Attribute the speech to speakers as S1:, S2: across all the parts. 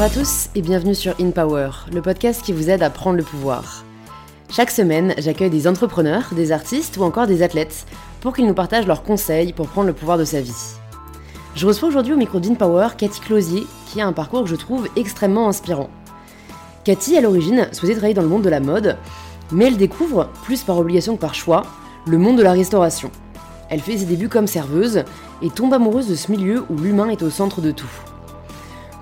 S1: Bonjour à tous et bienvenue sur In Power, le podcast qui vous aide à prendre le pouvoir. Chaque semaine, j'accueille des entrepreneurs, des artistes ou encore des athlètes pour qu'ils nous partagent leurs conseils pour prendre le pouvoir de sa vie. Je reçois aujourd'hui au micro d'In Power Cathy Closier, qui a un parcours que je trouve extrêmement inspirant. Cathy, à l'origine, souhaitait travailler dans le monde de la mode, mais elle découvre, plus par obligation que par choix, le monde de la restauration. Elle fait ses débuts comme serveuse et tombe amoureuse de ce milieu où l'humain est au centre de tout.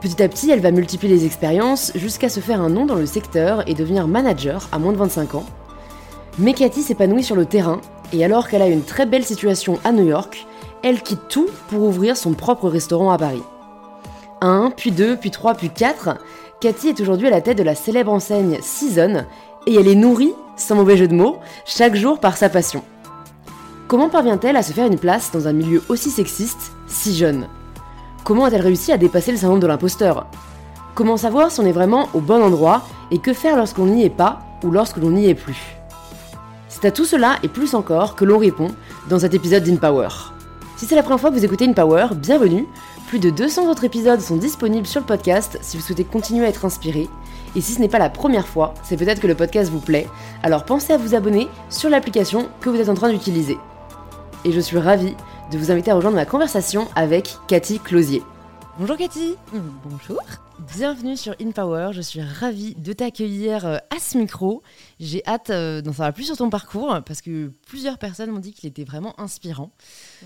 S1: Petit à petit, elle va multiplier les expériences jusqu'à se faire un nom dans le secteur et devenir manager à moins de 25 ans. Mais Cathy s'épanouit sur le terrain et alors qu'elle a une très belle situation à New York, elle quitte tout pour ouvrir son propre restaurant à Paris. Un, puis deux, puis trois, puis quatre, Cathy est aujourd'hui à la tête de la célèbre enseigne Season et elle est nourrie, sans mauvais jeu de mots, chaque jour par sa passion. Comment parvient-elle à se faire une place dans un milieu aussi sexiste, si jeune? Comment a-t-elle réussi à dépasser le syndrome de l'imposteur? Comment savoir si on est vraiment au bon endroit et que faire lorsqu'on n'y est pas ou lorsque l'on n'y est plus? C'est à tout cela et plus encore que l'on répond dans cet épisode d'InPower. Si c'est la première fois que vous écoutez InPower, bienvenue. Plus de 200 autres épisodes sont disponibles sur le podcast si vous souhaitez continuer à être inspiré. Et si ce n'est pas la première fois, c'est peut-être que le podcast vous plaît, alors pensez à vous abonner sur l'application que vous êtes en train d'utiliser. Et je suis ravie de vous inviter à rejoindre ma conversation avec Cathy Closier. Bonjour Cathy
S2: Bonjour
S1: Bienvenue sur InPower, je suis ravie de t'accueillir euh, à ce micro. J'ai hâte euh, d'en savoir plus sur ton parcours parce que plusieurs personnes m'ont dit qu'il était vraiment inspirant.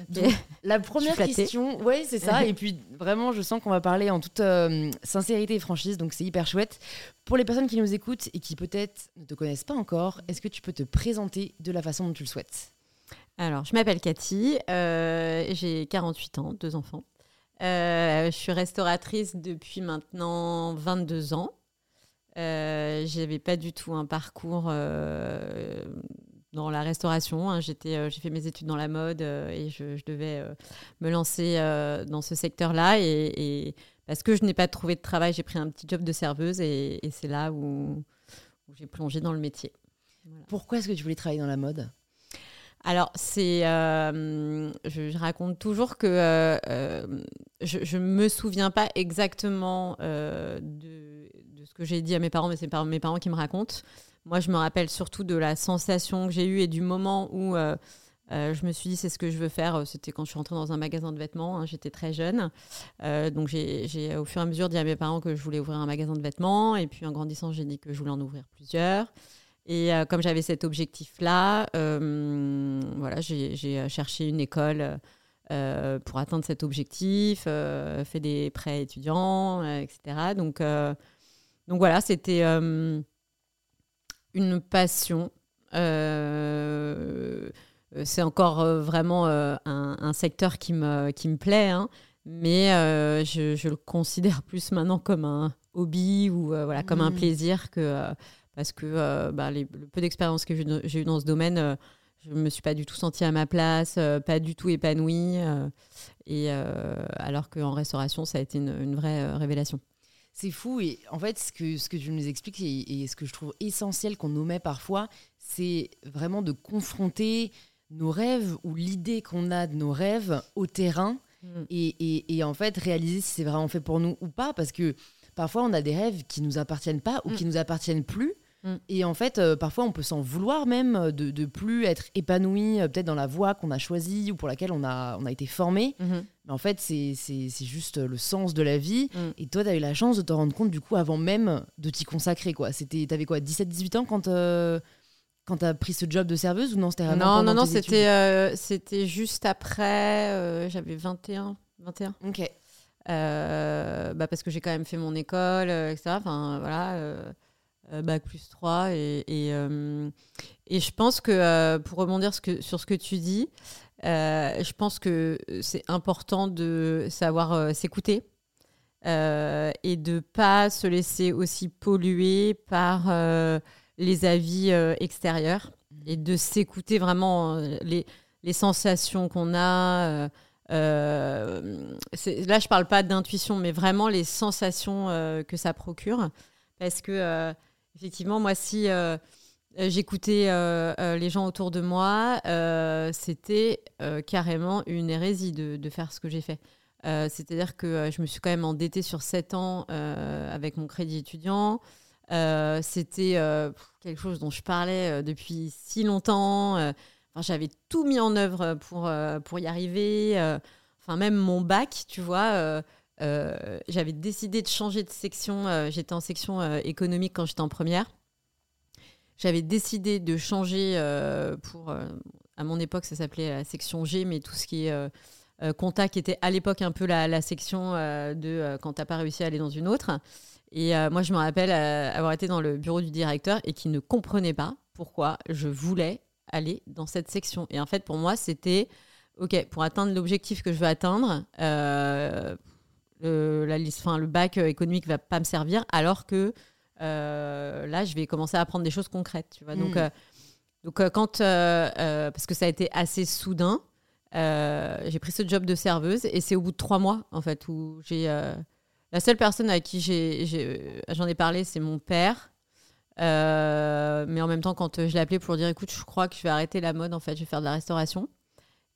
S1: Donc, la première question, oui c'est ça, et puis vraiment je sens qu'on va parler en toute euh, sincérité et franchise, donc c'est hyper chouette. Pour les personnes qui nous écoutent et qui peut-être ne te connaissent pas encore, est-ce que tu peux te présenter de la façon dont tu le souhaites?
S2: Alors, je m'appelle Cathy, euh, j'ai 48 ans, deux enfants. Euh, je suis restauratrice depuis maintenant 22 ans. Euh, je n'avais pas du tout un parcours dans la restauration. Hein. J'ai fait mes études dans la mode et je, devais me lancer dans ce secteur-là. Et, parce que je n'ai pas trouvé de travail, j'ai pris un petit job de serveuse et, c'est là où, j'ai plongé dans le métier.
S1: Pourquoi est-ce que tu voulais travailler dans la mode?
S2: Alors, c'est, euh, je, raconte toujours que euh, euh, je ne me souviens pas exactement de, ce que j'ai dit à mes parents, mais c'est mes parents qui me racontent. Moi, je me rappelle surtout de la sensation que j'ai eue et du moment où je me suis dit c'est ce que je veux faire. C'était quand je suis rentrée dans un magasin de vêtements. Hein, j'étais très jeune. donc, j'ai au fur et à mesure dit à mes parents que je voulais ouvrir un magasin de vêtements. Et puis, en grandissant, j'ai dit que je voulais en ouvrir plusieurs. Et euh, comme j'avais cet objectif-là, euh, voilà, j'ai euh, cherché une école pour atteindre cet objectif, fait des prêts étudiants, etc. Donc, donc voilà, c'était une passion. c'est encore vraiment un, secteur qui me, qui me plaît, hein, mais je, je, le considère plus maintenant comme un hobby ou voilà, comme un mmh. plaisir que parce que euh, bah, le peu d'expérience que j'ai eu dans ce domaine, euh, je ne me suis pas du tout sentie à ma place, euh, pas du tout épanouie. et alors qu'en restauration, ça a été une, vraie révélation.
S1: C'est fou et en fait ce que, ce que tu nous expliques et, ce que je trouve essentiel qu'on omet parfois, c'est vraiment de confronter nos rêves ou l'idée qu'on a de nos rêves au terrain mm. et, et, en fait réaliser si c'est vraiment fait pour nous ou pas parce que parfois on a des rêves qui nous appartiennent pas ou mm. qui nous appartiennent plus Mm. Et en fait, euh, parfois, on peut s'en vouloir même euh, de, de plus être épanoui, euh, peut-être dans la voie qu'on a choisie ou pour laquelle on a, on a été formé. Mm-hmm. Mais en fait, c'est juste le sens de la vie. Mm. Et toi, tu as eu la chance de te rendre compte, du coup, avant même de t'y consacrer. Tu avais quoi, 17-18 ans quand, quand tu as pris ce job de serveuse ou non
S2: c'était Non, non, non, c'était c'était juste après. J'avais 21. 21.
S1: Ok.
S2: bah parce que j'ai quand même fait mon école, etc. Enfin, voilà euh, bac plus 3. Et, et, euh, et, je pense que, euh, pour rebondir sur ce que tu dis, je pense que c'est important de savoir s'écouter. et de pas se laisser aussi polluer par les avis extérieurs et de s'écouter vraiment les, les sensations qu'on a. Euh, là, je parle pas d'intuition, mais vraiment les sensations que ça procure. Parce que Effectivement, moi, si euh, euh, j'écoutais euh, les gens autour de moi, c'était carrément une hérésie de, faire ce que j'ai fait. C'est-à-dire que je me suis quand même endettée sur 7 ans avec mon crédit étudiant. C'était quelque chose dont je parlais depuis si longtemps. Enfin, J'avais tout mis en œuvre pour, pour y arriver. Enfin, même mon bac, tu vois euh, j'avais décidé de changer de section. Euh, j'étais en section euh, économique quand j'étais en première. J'avais décidé de changer pour. à mon époque, ça s'appelait la section G, mais tout ce qui est contact était à l'époque un peu la, section de quand t'as pas réussi à aller dans une autre. Et moi, je me rappelle avoir été dans le bureau du directeur et qui ne comprenait pas pourquoi je voulais aller dans cette section. Et en fait, pour moi, c'était OK, pour atteindre l'objectif que je veux atteindre, le, la liste, le bac euh, économique va pas me servir, alors que euh, là, je vais commencer à apprendre des choses concrètes. Tu vois. Donc, hmm. euh, donc quand, parce que ça a été assez soudain, j'ai pris ce job de serveuse et c'est au bout de trois mois, en fait, où j'ai. la seule personne à qui j'en ai, parlé, c'est mon père. mais en même temps, quand je l'ai appelé pour dire écoute, je crois que je vais arrêter la mode, en fait, je vais faire de la restauration.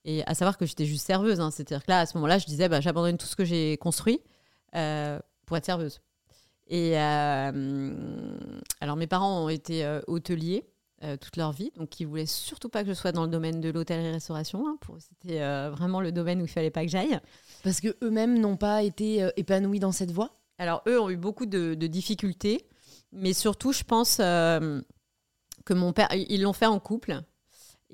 S2: Et à savoir que j'étais juste serveuse. Hein. C'est-à-dire que là, à ce moment-là, je disais, bah, j'abandonne tout ce que j'ai construit euh, pour être serveuse. Et euh, alors, mes parents ont été euh, hôteliers toute leur vie, donc ils voulaient surtout pas que je sois dans le domaine de l'hôtellerie-restauration. Hein, C'était vraiment le domaine où il fallait pas que j'aille.
S1: Parce que eux-mêmes n'ont pas été épanouis dans cette voie?
S2: Alors, eux ont eu beaucoup de, de difficultés, mais surtout, je pense que mon père, ils l'ont fait en couple.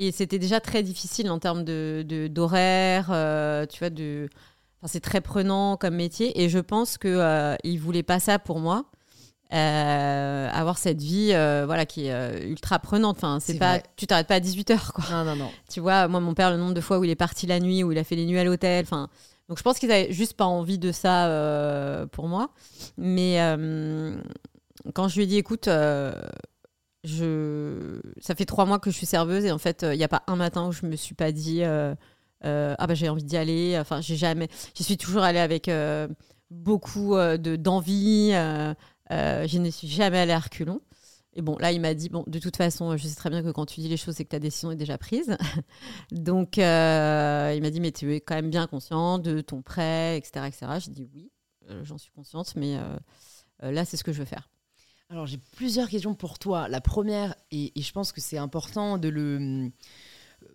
S2: Et c'était déjà très difficile en termes de, d'horaire, euh, tu vois, de... Enfin, c'est très prenant comme métier. Et je pense qu'il euh, ne voulait pas ça pour moi. Euh, avoir cette vie voilà, qui est ultra prenante. Enfin, c'est, pas, tu t'arrêtes pas à 18h. Quoi.
S1: Non, non, non.
S2: Tu vois, moi, mon père, le nombre de fois où il est parti la nuit, où il a fait les nuits à l'hôtel. Enfin, donc je pense qu'ils avaient juste pas envie de ça pour moi. Mais quand je lui ai dit, écoute, je... ça fait trois mois que je suis serveuse et en fait, il n'y a pas un matin où je me suis pas dit euh, euh, ah bah j'ai envie d'y aller. Enfin, j'ai jamais. J'y suis toujours allée avec euh, beaucoup de d'envie. je ne suis jamais allée à reculons. Et bon, là, il m'a dit bon, de toute façon, je sais très bien que quand tu dis les choses, c'est que ta décision est déjà prise. Donc, il m'a dit mais tu es quand même bien conscient de ton prêt, etc., etc. J'ai dit oui, j'en suis consciente, mais là, c'est ce que je veux faire.
S1: Alors j'ai plusieurs questions pour toi. La première, et, je pense que c'est important de le,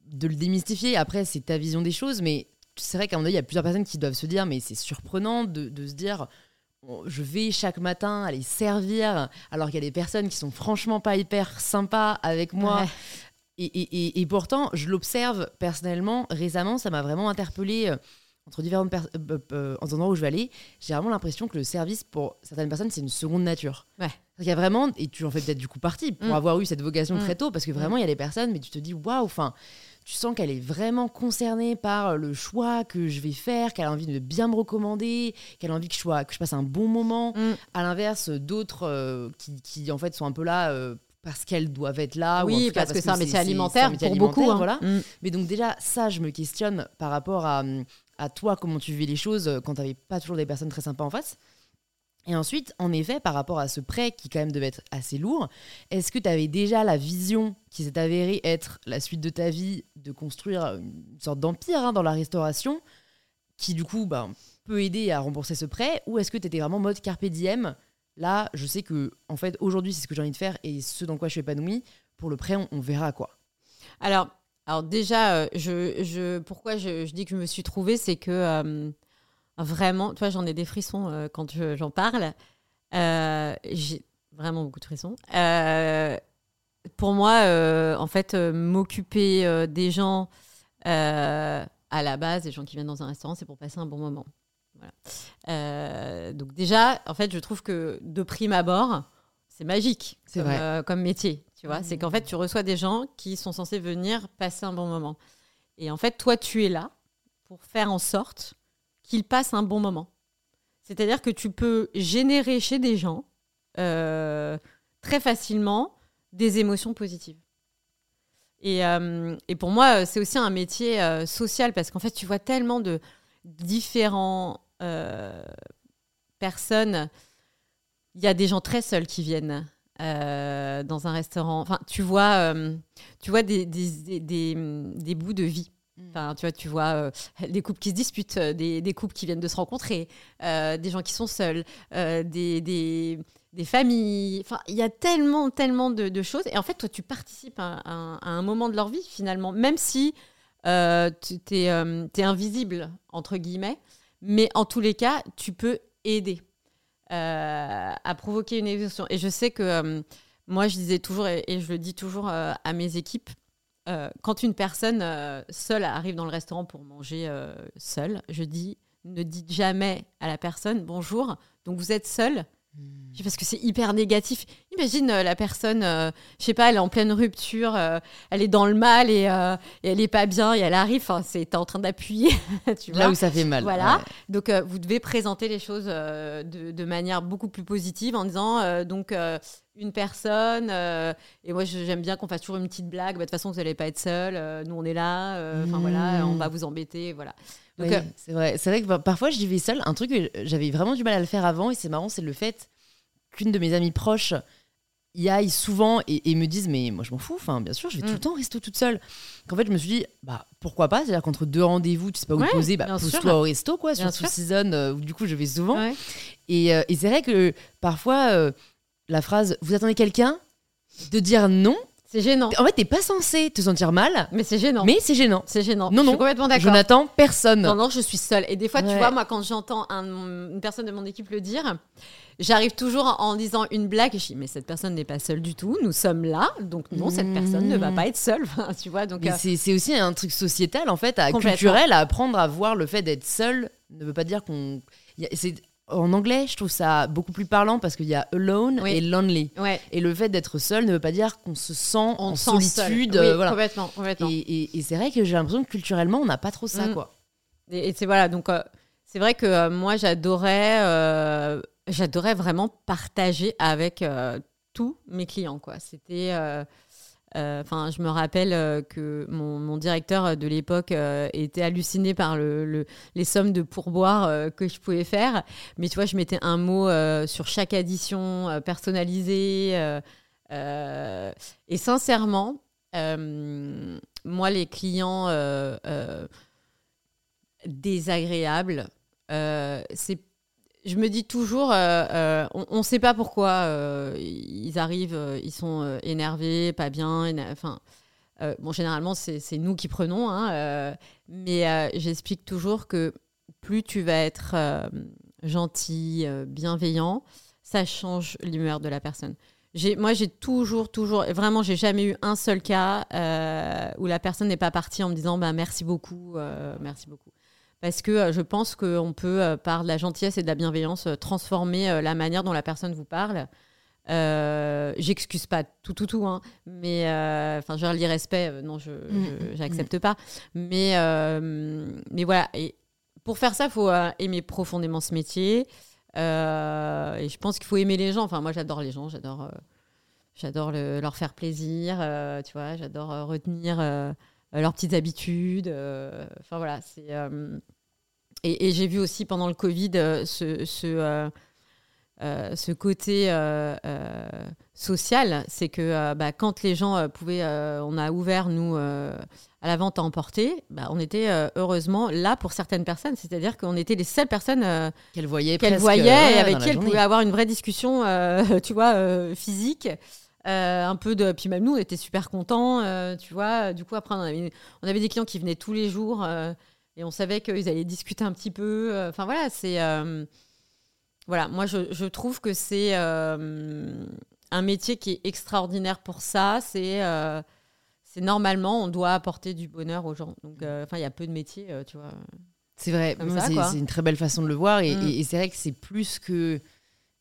S1: de le démystifier, après c'est ta vision des choses, mais c'est vrai qu'à moment donné, il y a plusieurs personnes qui doivent se dire, mais c'est surprenant de, de, se dire, je vais chaque matin aller servir, alors qu'il y a des personnes qui sont franchement pas hyper sympas avec moi. Et, et, et, pourtant, je l'observe personnellement, récemment, ça m'a vraiment interpellée euh, entre différentes euh, euh, euh, endroits où je vais aller, j'ai vraiment l'impression que le service, pour certaines personnes, c'est une seconde nature.
S2: Ouais.
S1: Il y a vraiment, et tu en fais peut-être du coup partie, pour mm. avoir eu cette vocation mm. très tôt, parce que vraiment, il y a des personnes, mais tu te dis, waouh, enfin, tu sens qu'elle est vraiment concernée par le choix que je vais faire, qu'elle a envie de bien me recommander, qu'elle a envie que je, sois, que je passe un bon moment. Mm. À l'inverse d'autres qui, qui, en fait, sont un peu là parce qu'elles doivent être là.
S2: Oui, parce, que c'est un métier alimentaire pour beaucoup. Hein.
S1: Voilà. Mais donc déjà, ça, je me questionne par rapport à, à toi comment tu vis les choses euh, quand tu n'avais pas toujours des personnes très sympas en face. Et ensuite, en effet, par rapport à ce prêt qui quand même devait être assez lourd, est-ce que tu avais déjà la vision qui s'est avérée être la suite de ta vie de construire une sorte d'empire hein, dans la restauration qui du coup ben, peut aider à rembourser ce prêt Ou est-ce que tu étais vraiment mode carpe diem Là, je sais que en fait aujourd'hui c'est ce que j'ai envie de faire et ce dans quoi je suis épanouie. Pour le prêt, on, on verra quoi.
S2: Alors, alors déjà, euh, je, pourquoi je, je, dis que je me suis trouvée, c'est que euh, vraiment, tu vois, j'en ai des frissons euh, quand j'en parle. J'ai vraiment beaucoup de frissons. pour moi, en fait, m'occuper des gens à la base, des gens qui viennent dans un restaurant, c'est pour passer un bon moment. Voilà. donc déjà, en fait, je trouve que de prime abord, c'est magique comme, comme métier. Tu vois, c'est qu'en fait, tu reçois des gens qui sont censés venir passer un bon moment. Et en fait, toi, tu es là pour faire en sorte qu'ils passent un bon moment. C'est-à-dire que tu peux générer chez des gens euh, très facilement des émotions positives. Et, euh, pour moi, c'est aussi un métier euh, social parce qu'en fait, tu vois tellement de différents personnes. Il y a des gens très seuls qui viennent. Euh, dans un restaurant. Enfin, tu vois, euh, des, bouts de vie. Mm. Tu vois, tu vois des couples qui se disputent, des, des, couples qui viennent de se rencontrer, des gens qui sont seuls, des, des, des, familles. Enfin, il y a tellement, tellement de, choses. Et en fait, toi, tu participes à, un moment de leur vie, finalement, même si tu es, es, invisible, entre guillemets. Mais en tous les cas, tu peux aider à provoquer une évolution. Et je sais que moi, je disais toujours, et, je le dis toujours euh, à mes équipes, euh, quand une personne euh, seule arrive dans le restaurant pour manger seule, je dis, ne dites jamais à la personne bonjour, donc vous êtes seule, Hmm. Parce que c'est hyper négatif. Imagine la personne, je sais pas, elle est en pleine rupture, elle est dans le mal et, elle est pas bien et elle arrive, c'est en train d'appuyer.
S1: Là où ça fait mal.
S2: Voilà. Donc vous devez présenter les choses de, de, manière beaucoup plus positive en disant donc une personne. Euh, et moi, j'aime bien qu'on fasse toujours une petite blague. Bah, de toute façon, vous n'allez pas être seul. Euh, nous, on est là. Euh, enfin, voilà, on va vous embêter. Voilà.
S1: c'est vrai. C'est vrai que parfois, je vivais seule. Un truc que j'avais vraiment du mal à le faire avant, et c'est marrant, c'est le fait qu'une de mes amies proches y aille souvent et, me dise mais moi je m'en fous enfin bien sûr je vais tout le mm. temps rester toute seule qu'en fait je me suis dit bah pourquoi pas? C'est à dire qu'entre deux rendez-vous tu sais pas où te poser bah pose-toi au resto quoi sur sous season où du coup je vais souvent et, et c'est vrai que parfois la phrase Vous attendez quelqu'un? de dire non.
S2: C'est gênant.
S1: En fait, t'es pas censé te sentir mal.
S2: Mais c'est gênant.
S1: Mais c'est gênant.
S2: C'est gênant.
S1: Non,
S2: je
S1: non.
S2: suis complètement d'accord.
S1: Je n'attends personne.
S2: Non, non, je suis seule. Et des fois, tu vois, moi, quand j'entends une personne de mon équipe le dire, j'arrive toujours en, disant une blague. Et je dis, mais cette personne n'est pas seule du tout. Nous sommes là. Donc, non, cette personne ne va pas être seule. tu vois, donc.
S1: Euh, c'est aussi un truc sociétal, en fait, à, culturel, à apprendre à voir le fait d'être seul ne veut pas dire qu'on. C'est en anglais, je trouve ça beaucoup plus parlant parce qu'il y a alone et lonely. Et le fait d'être seul ne veut pas dire qu'on se sent en solitude.
S2: Euh, complètement,
S1: Et, c'est vrai que j'ai l'impression que culturellement, on n'a pas trop ça, mm. quoi.
S2: Et, c'est voilà, donc euh, c'est vrai que euh, moi, j'adorais, j'adorais vraiment partager avec tous mes clients, quoi. C'était euh, enfin, je me rappelle euh, que mon, directeur de l'époque euh, était halluciné par le, les sommes de pourboire que je pouvais faire. Mais tu vois, je mettais un mot sur chaque addition personnalisée. et sincèrement, moi, les clients désagréables, c'est je me dis toujours, euh, euh, on ne sait pas pourquoi euh, ils arrivent, ils sont énervés, pas bien. Enfin, généralement, c'est nous qui prenons, hein, mais j'explique toujours que plus tu vas être gentil, bienveillant, ça change l'humeur de la personne. Moi, j'ai toujours, toujours, vraiment, j'ai jamais eu un seul cas où la personne n'est pas partie en me disant bah, merci beaucoup, merci beaucoup parce que euh, je pense qu'on peut, euh, par de la gentillesse et de la bienveillance, euh, transformer la manière dont la personne vous parle. j'excuse pas tout tout tout hein, mais enfin genre l'irrespect non je j'accepte mm, mm, mm. pas mais mais voilà et pour faire ça il faut aimer profondément ce métier et je pense qu'il faut aimer les gens enfin moi j'adore les gens j'adore j'adore leur faire plaisir tu vois j'adore retenir euh, leurs petites habitudes. Euh, enfin voilà, c'est. Euh, et, j'ai vu aussi pendant le Covid ce, ce, ce côté social, c'est que bah, quand les gens pouvaient, on a ouvert nous à la vente à emporter, bah, on était heureusement là pour certaines personnes, c'est-à-dire qu'on était les seules personnes
S1: qu'elles voyaient,
S2: qu'elle voyait et avec qui elles pouvaient avoir une vraie discussion, tu vois, physique. Euh, un peu de. Puis même nous, on était super contents, euh, tu vois. Du coup, après, on avait, on avait, des clients qui venaient tous les jours euh, et on savait qu'ils allaient discuter un petit peu. Enfin, voilà, c'est. voilà, moi, je, je trouve que c'est un métier qui est extraordinaire pour ça. C'est. c'est normalement, on doit apporter du bonheur aux gens. Donc, enfin, il y a peu de métiers, tu vois.
S1: C'est vrai, c'est une très belle façon de le voir. et mm. c'est vrai que c'est plus que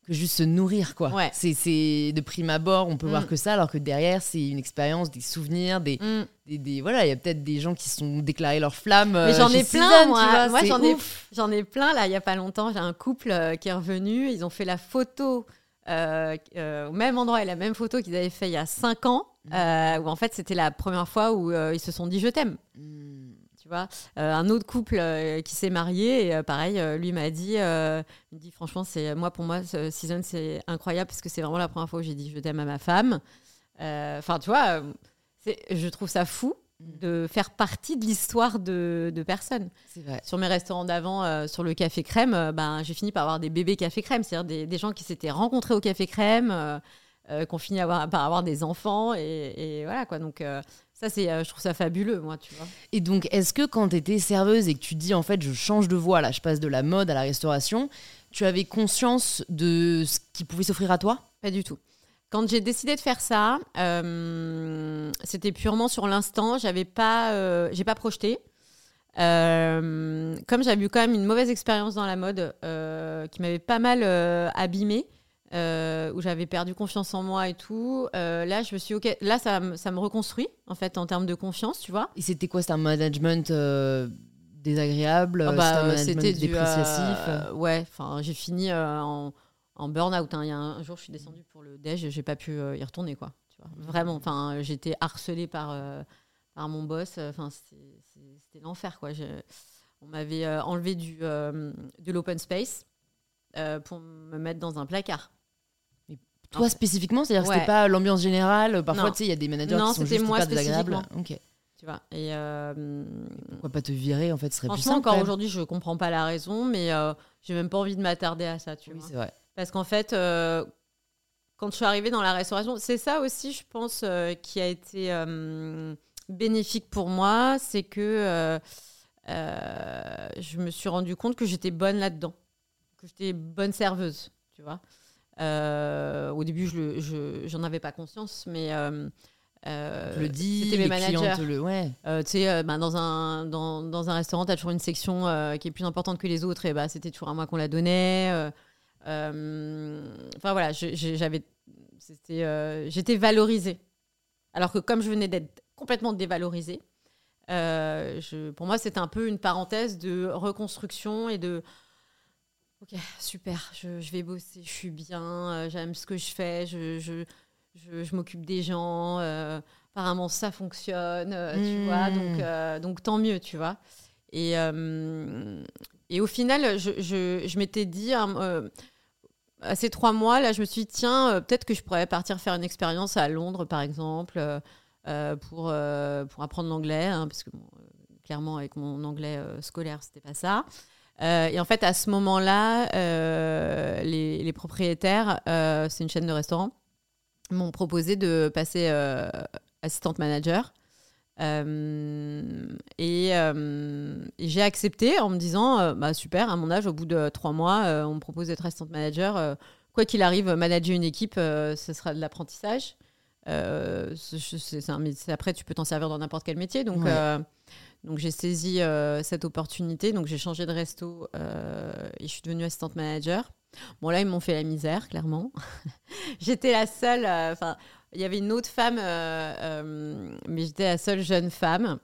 S1: que juste se nourrir quoi. C'est de prime abord, on peut voir mm. que ça alors que derrière c'est une expérience, des souvenirs, des, mm. des, voilà, il y a peut-être des gens qui sont déclarés leur flamme.
S2: Mais j'en ai plein moi, moi j'en ai j'en ai plein là, il y a pas longtemps, j'ai un couple euh, qui est revenu, ils ont fait la photo euh, euh, au même endroit et la même photo qu'ils avaient fait il y a 5 ans mm. où en fait c'était la première fois où ils se sont dit je t'aime. Euh, un autre couple euh, qui s'est marié, et euh, pareil, lui m'a dit, il dit franchement, c'est moi pour moi, ce season c'est incroyable parce que c'est vraiment la première fois où j'ai dit je t'aime à ma femme. Enfin, tu vois, je trouve ça fou mm. de faire partie de l'histoire de, de personnes.
S1: Vrai.
S2: Sur mes restaurants d'avant, euh, sur le café crème, euh, ben, j'ai fini par avoir des bébés café crème, c'est-à-dire des, des, gens qui s'étaient rencontrés au café crème, euh, qui ont fini avoir, par avoir des enfants, et, et voilà quoi. Donc ça, c'est, je trouve ça fabuleux, moi, tu vois.
S1: Et donc, est-ce que quand tu étais serveuse et que tu dis, en fait, je change de voie, là, je passe de la mode à la restauration, tu avais conscience de ce qui pouvait s'offrir à toi?
S2: Pas du tout. Quand j'ai décidé de faire ça, euh, c'était purement sur l'instant. J'avais pas, euh, j'ai pas projeté. Euh, comme j'avais eu quand même une mauvaise expérience dans la mode, qui m'avait pas mal abîmée, où j'avais perdu confiance en moi et tout. là, je me suis ok. Là, ça, ça, me reconstruit en fait en termes de confiance, tu vois.
S1: Et c'était quoi C'était un management désagréable
S2: oh bah, C'était dépréciatif. ouais. Enfin, j'ai fini en en burn-out. Hein. Il y a un jour, je suis descendue pour le déj, j'ai pas pu euh, y retourner, quoi. Tu vois. Vraiment, enfin, j'étais harcelée par, euh, par mon boss. Enfin, c'était l'enfer, quoi. On m'avait euh, enlevé du, de l'open space pour me mettre dans un placard.
S1: Toi spécifiquement, c'est-à-dire que c'était pas l'ambiance générale. Parfois, tu sais, il y a des managers qui sont juste moi pas désagréables.
S2: Ok. Tu vois. Et
S1: pourquoi pas te virer en fait, ce serait plus
S2: simple. encore aujourd'hui, je comprends pas la raison, mais j'ai même pas envie de m'attarder à ça. Tu
S1: oui, c'est vrai.
S2: Parce qu'en fait, euh, quand je suis arrivée dans la restauration, c'est ça aussi, je pense, euh, qui a été euh, bénéfique pour moi, c'est que je me suis rendu compte que j'étais bonne là-dedans, que j'étais bonne serveuse, tu vois. Au début, je n'en avais pas conscience, mais...
S1: Euh, le dit, c'était mes managers. Le... Ouais.
S2: tu sais, bah, dans, un, dans, dans, un restaurant, tu as toujours une section qui est plus importante que les autres, et bah, c'était toujours à moi qu'on la donnait. Euh, enfin voilà, j'avais, euh, j'étais valorisée. Alors que comme je venais d'être complètement dévalorisée, euh, je, pour moi, c'était un peu une parenthèse de reconstruction et de Ok, super, je, je vais bosser, je suis bien, j'aime ce que je fais, je, je, je m'occupe des gens, apparemment ça fonctionne, tu vois, donc, hmm. donc tant mieux, tu vois. Et, et au final, je, je m'étais dit, hein, à ces trois mois, là, je me suis dit, tiens, euh, peut-être que je pourrais partir faire une expérience à Londres, par exemple, euh, euh, pour, pour apprendre l'anglais, hein, parce que clairement, avec mon anglais scolaire, c'était pas ça. Et en fait, à ce moment-là, les, les, propriétaires, c'est une chaîne de restaurants, m'ont proposé de passer assistante manager. Euh, euh, et, j'ai accepté en me disant euh, bah, super, à mon âge, au bout de trois mois, on me propose d'être assistant manager. quoi qu'il arrive, manager une équipe, ce sera de l'apprentissage. après, tu peux t'en servir dans n'importe quel métier. Donc, donc j'ai saisi cette opportunité. Donc, j'ai changé de resto et je suis devenue assistante manager. Bon, là, ils m'ont fait la misère, clairement. J'étais la seule. Enfin, il y avait une autre femme, euh, euh, mais j'étais la seule jeune femme.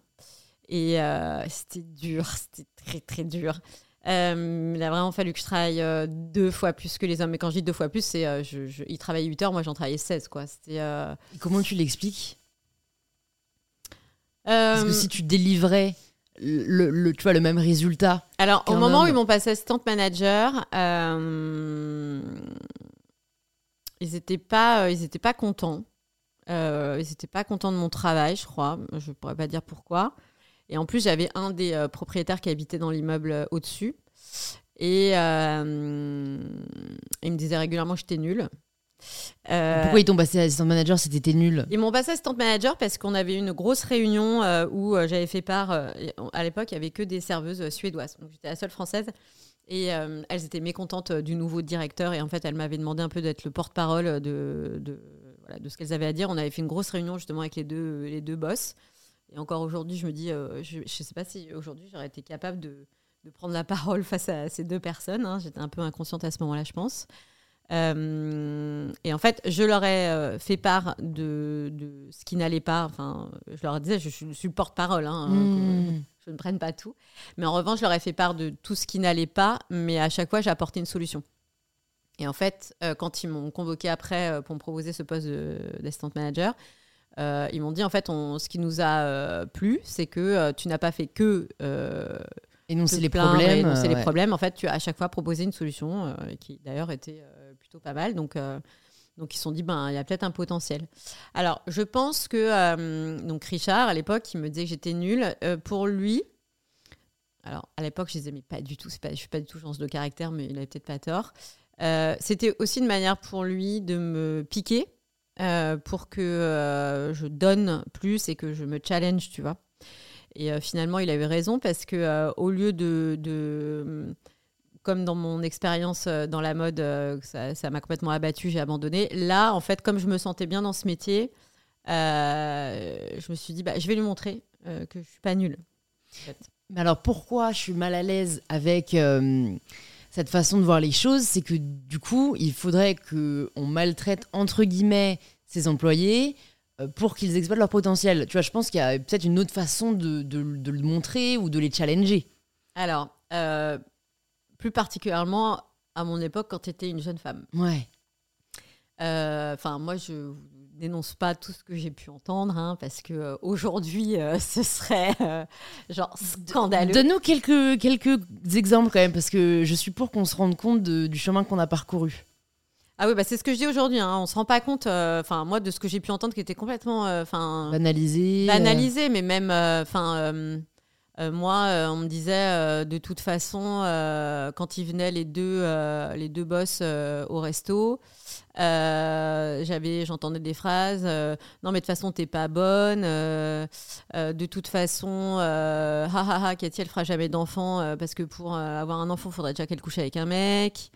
S2: Et euh, c'était dur, c'était très très dur. il a vraiment fallu que je travaille deux fois plus que les hommes. Mais quand je dis deux fois plus, c'est ils travaillaient 8 heures, moi j'en travaillais 16. Quoi.
S1: Comment tu l'expliques? Parce que si tu délivrais le, le, tu vois, le même résultat.
S2: Alors, au moment où ils m'ont passé assistante manager, ils n'étaient pas, ils étaient pas contents. Euh, ils n'étaient pas contents de mon travail, je crois. Je ne pourrais pas dire pourquoi. Et en plus, j'avais un des euh, propriétaires qui habitait dans l'immeuble euh, au-dessus. Et il me disait régulièrement que j'étais nulle.
S1: Pourquoi ils t'ont passé assistant manager si t'étais nulle
S2: Ils m'ont passé assistant manager parce qu'on avait une grosse réunion où j'avais fait part. à l'époque, il n'y avait que des serveuses suédoises. Donc j'étais la seule française. Et elles étaient mécontentes du nouveau directeur. Et en fait, elles m'avaient demandé un peu d'être le porte-parole de, de de ce qu'elles avaient à dire. On avait fait une grosse réunion justement avec les deux, les deux boss. Et encore aujourd'hui, je me dis, euh, je ne sais pas si aujourd'hui j'aurais été capable de, de, prendre la parole face à ces deux personnes. Hein. J'étais un peu inconsciente à ce moment-là, je pense. Euh, et en fait, je leur ai euh, fait part de, de ce qui n'allait pas. Enfin, je leur disais, je, je suis porte-parole, hein, mmh. je ne prenne pas tout. Mais en revanche, je leur ai fait part de tout ce qui n'allait pas, mais à chaque fois, j'ai apporté une solution. Et en fait, euh, quand ils m'ont convoqué après pour me proposer ce poste d'assistant manager, euh, ils m'ont dit en fait, on, ce qui nous a plu, c'est que tu n'as pas fait que
S1: énoncer les problèmes,
S2: énoncer les problèmes. En fait, tu as à chaque fois proposé une solution qui d'ailleurs était pas mal. Donc Donc ils se sont dit, ben, il y a peut-être un potentiel. Alors, je pense que donc Richard, à l'époque, il me disait que j'étais nulle. pour lui, alors à l'époque, je disais, mais pas du tout, pas, je suis pas du tout chance de caractère, mais il avait peut-être pas tort. C'était aussi une manière pour lui de me piquer pour que je donne plus et que je me challenge, tu vois. Et euh, finalement, il avait raison parce que euh, au lieu de, comme dans mon expérience euh, dans la mode, ça m'a complètement abattu, j'ai abandonné. Là, en fait, comme je me sentais bien dans ce métier, je me suis dit, bah, je vais lui montrer que je suis pas nulle.
S1: Mais alors pourquoi je suis mal à l'aise avec cette façon de voir les choses? C'est que du coup, il faudrait que on maltraite entre guillemets ses employés euh, pour qu'ils exploitent leur potentiel. Tu vois, je pense qu'il y a peut-être une autre façon de, de, le montrer ou de les challenger.
S2: Alors, euh, plus particulièrement à mon époque quand tu étais une jeune femme.
S1: Ouais.
S2: Euh, enfin, moi, je dénonce pas tout ce que j'ai pu entendre, hein, parce que aujourd'hui, ce serait genre scandaleux.
S1: Donne-nous quelques, quelques exemples quand même, parce que je suis pour qu'on se rende compte du chemin qu'on a parcouru.
S2: Ah oui, bah c'est ce que je dis aujourd'hui. Hein. On se rend pas compte, euh, enfin moi, de ce que j'ai pu entendre qui était complètement, euh, enfin
S1: banalisé.
S2: Banalisé, mais même, euh, moi, on me disait de toute façon quand ils venaient les deux, les deux boss au resto, j'avais, j'entendais des phrases. non mais de toute façon t'es pas bonne. de toute façon, ha ha ha, Cathy elle fera jamais d'enfant parce que pour avoir un enfant, il faudrait déjà qu'elle couche avec un mec.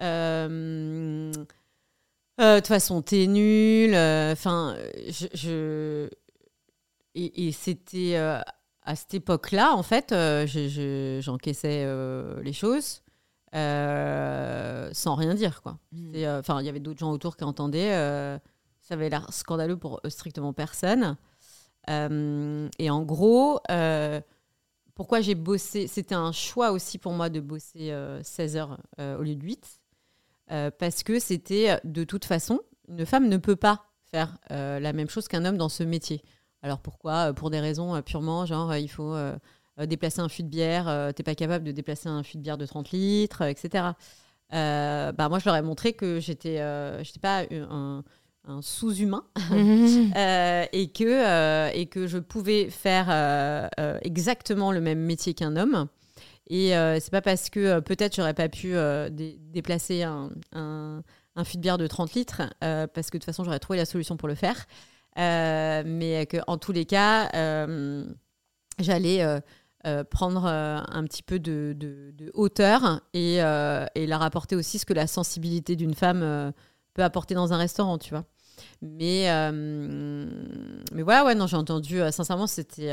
S2: Euh, euh, de toute façon, t'es nul. Euh, enfin, je, et, c'était à cette époque-là, en fait, j'encaissais les choses sans rien dire, quoi. Hmm. Enfin, il y avait d'autres gens autour qui entendaient. ça avait l'air scandaleux pour strictement personne. et en gros, pourquoi j'ai bossé C'était un choix aussi pour moi de bosser 16 heures au lieu de 8. Euh, parce que c'était euh, de toute façon, une femme ne peut pas faire euh, la même chose qu'un homme dans ce métier. Alors pourquoi? Pour des raisons purement genre il faut déplacer un fût de bière, t'es pas capable de déplacer un fût de bière de 30 litres, etc. bah moi je leur ai montré que j'étais j'étais pas un, un sous-humain et que et que je pouvais faire exactement le même métier qu'un homme et euh, c'est pas parce que euh, peut-être j'aurais pas pu euh, déplacer un, un, un, fût de bière de 30 litres, parce que de toute façon j'aurais trouvé la solution pour le faire. Mais qu'en tous les cas, j'allais prendre un petit peu de, de, hauteur et, et, leur apporter aussi ce que la sensibilité d'une femme peut apporter dans un restaurant, tu vois. Mais, mais voilà, ouais, non, j'ai entendu, sincèrement, c'était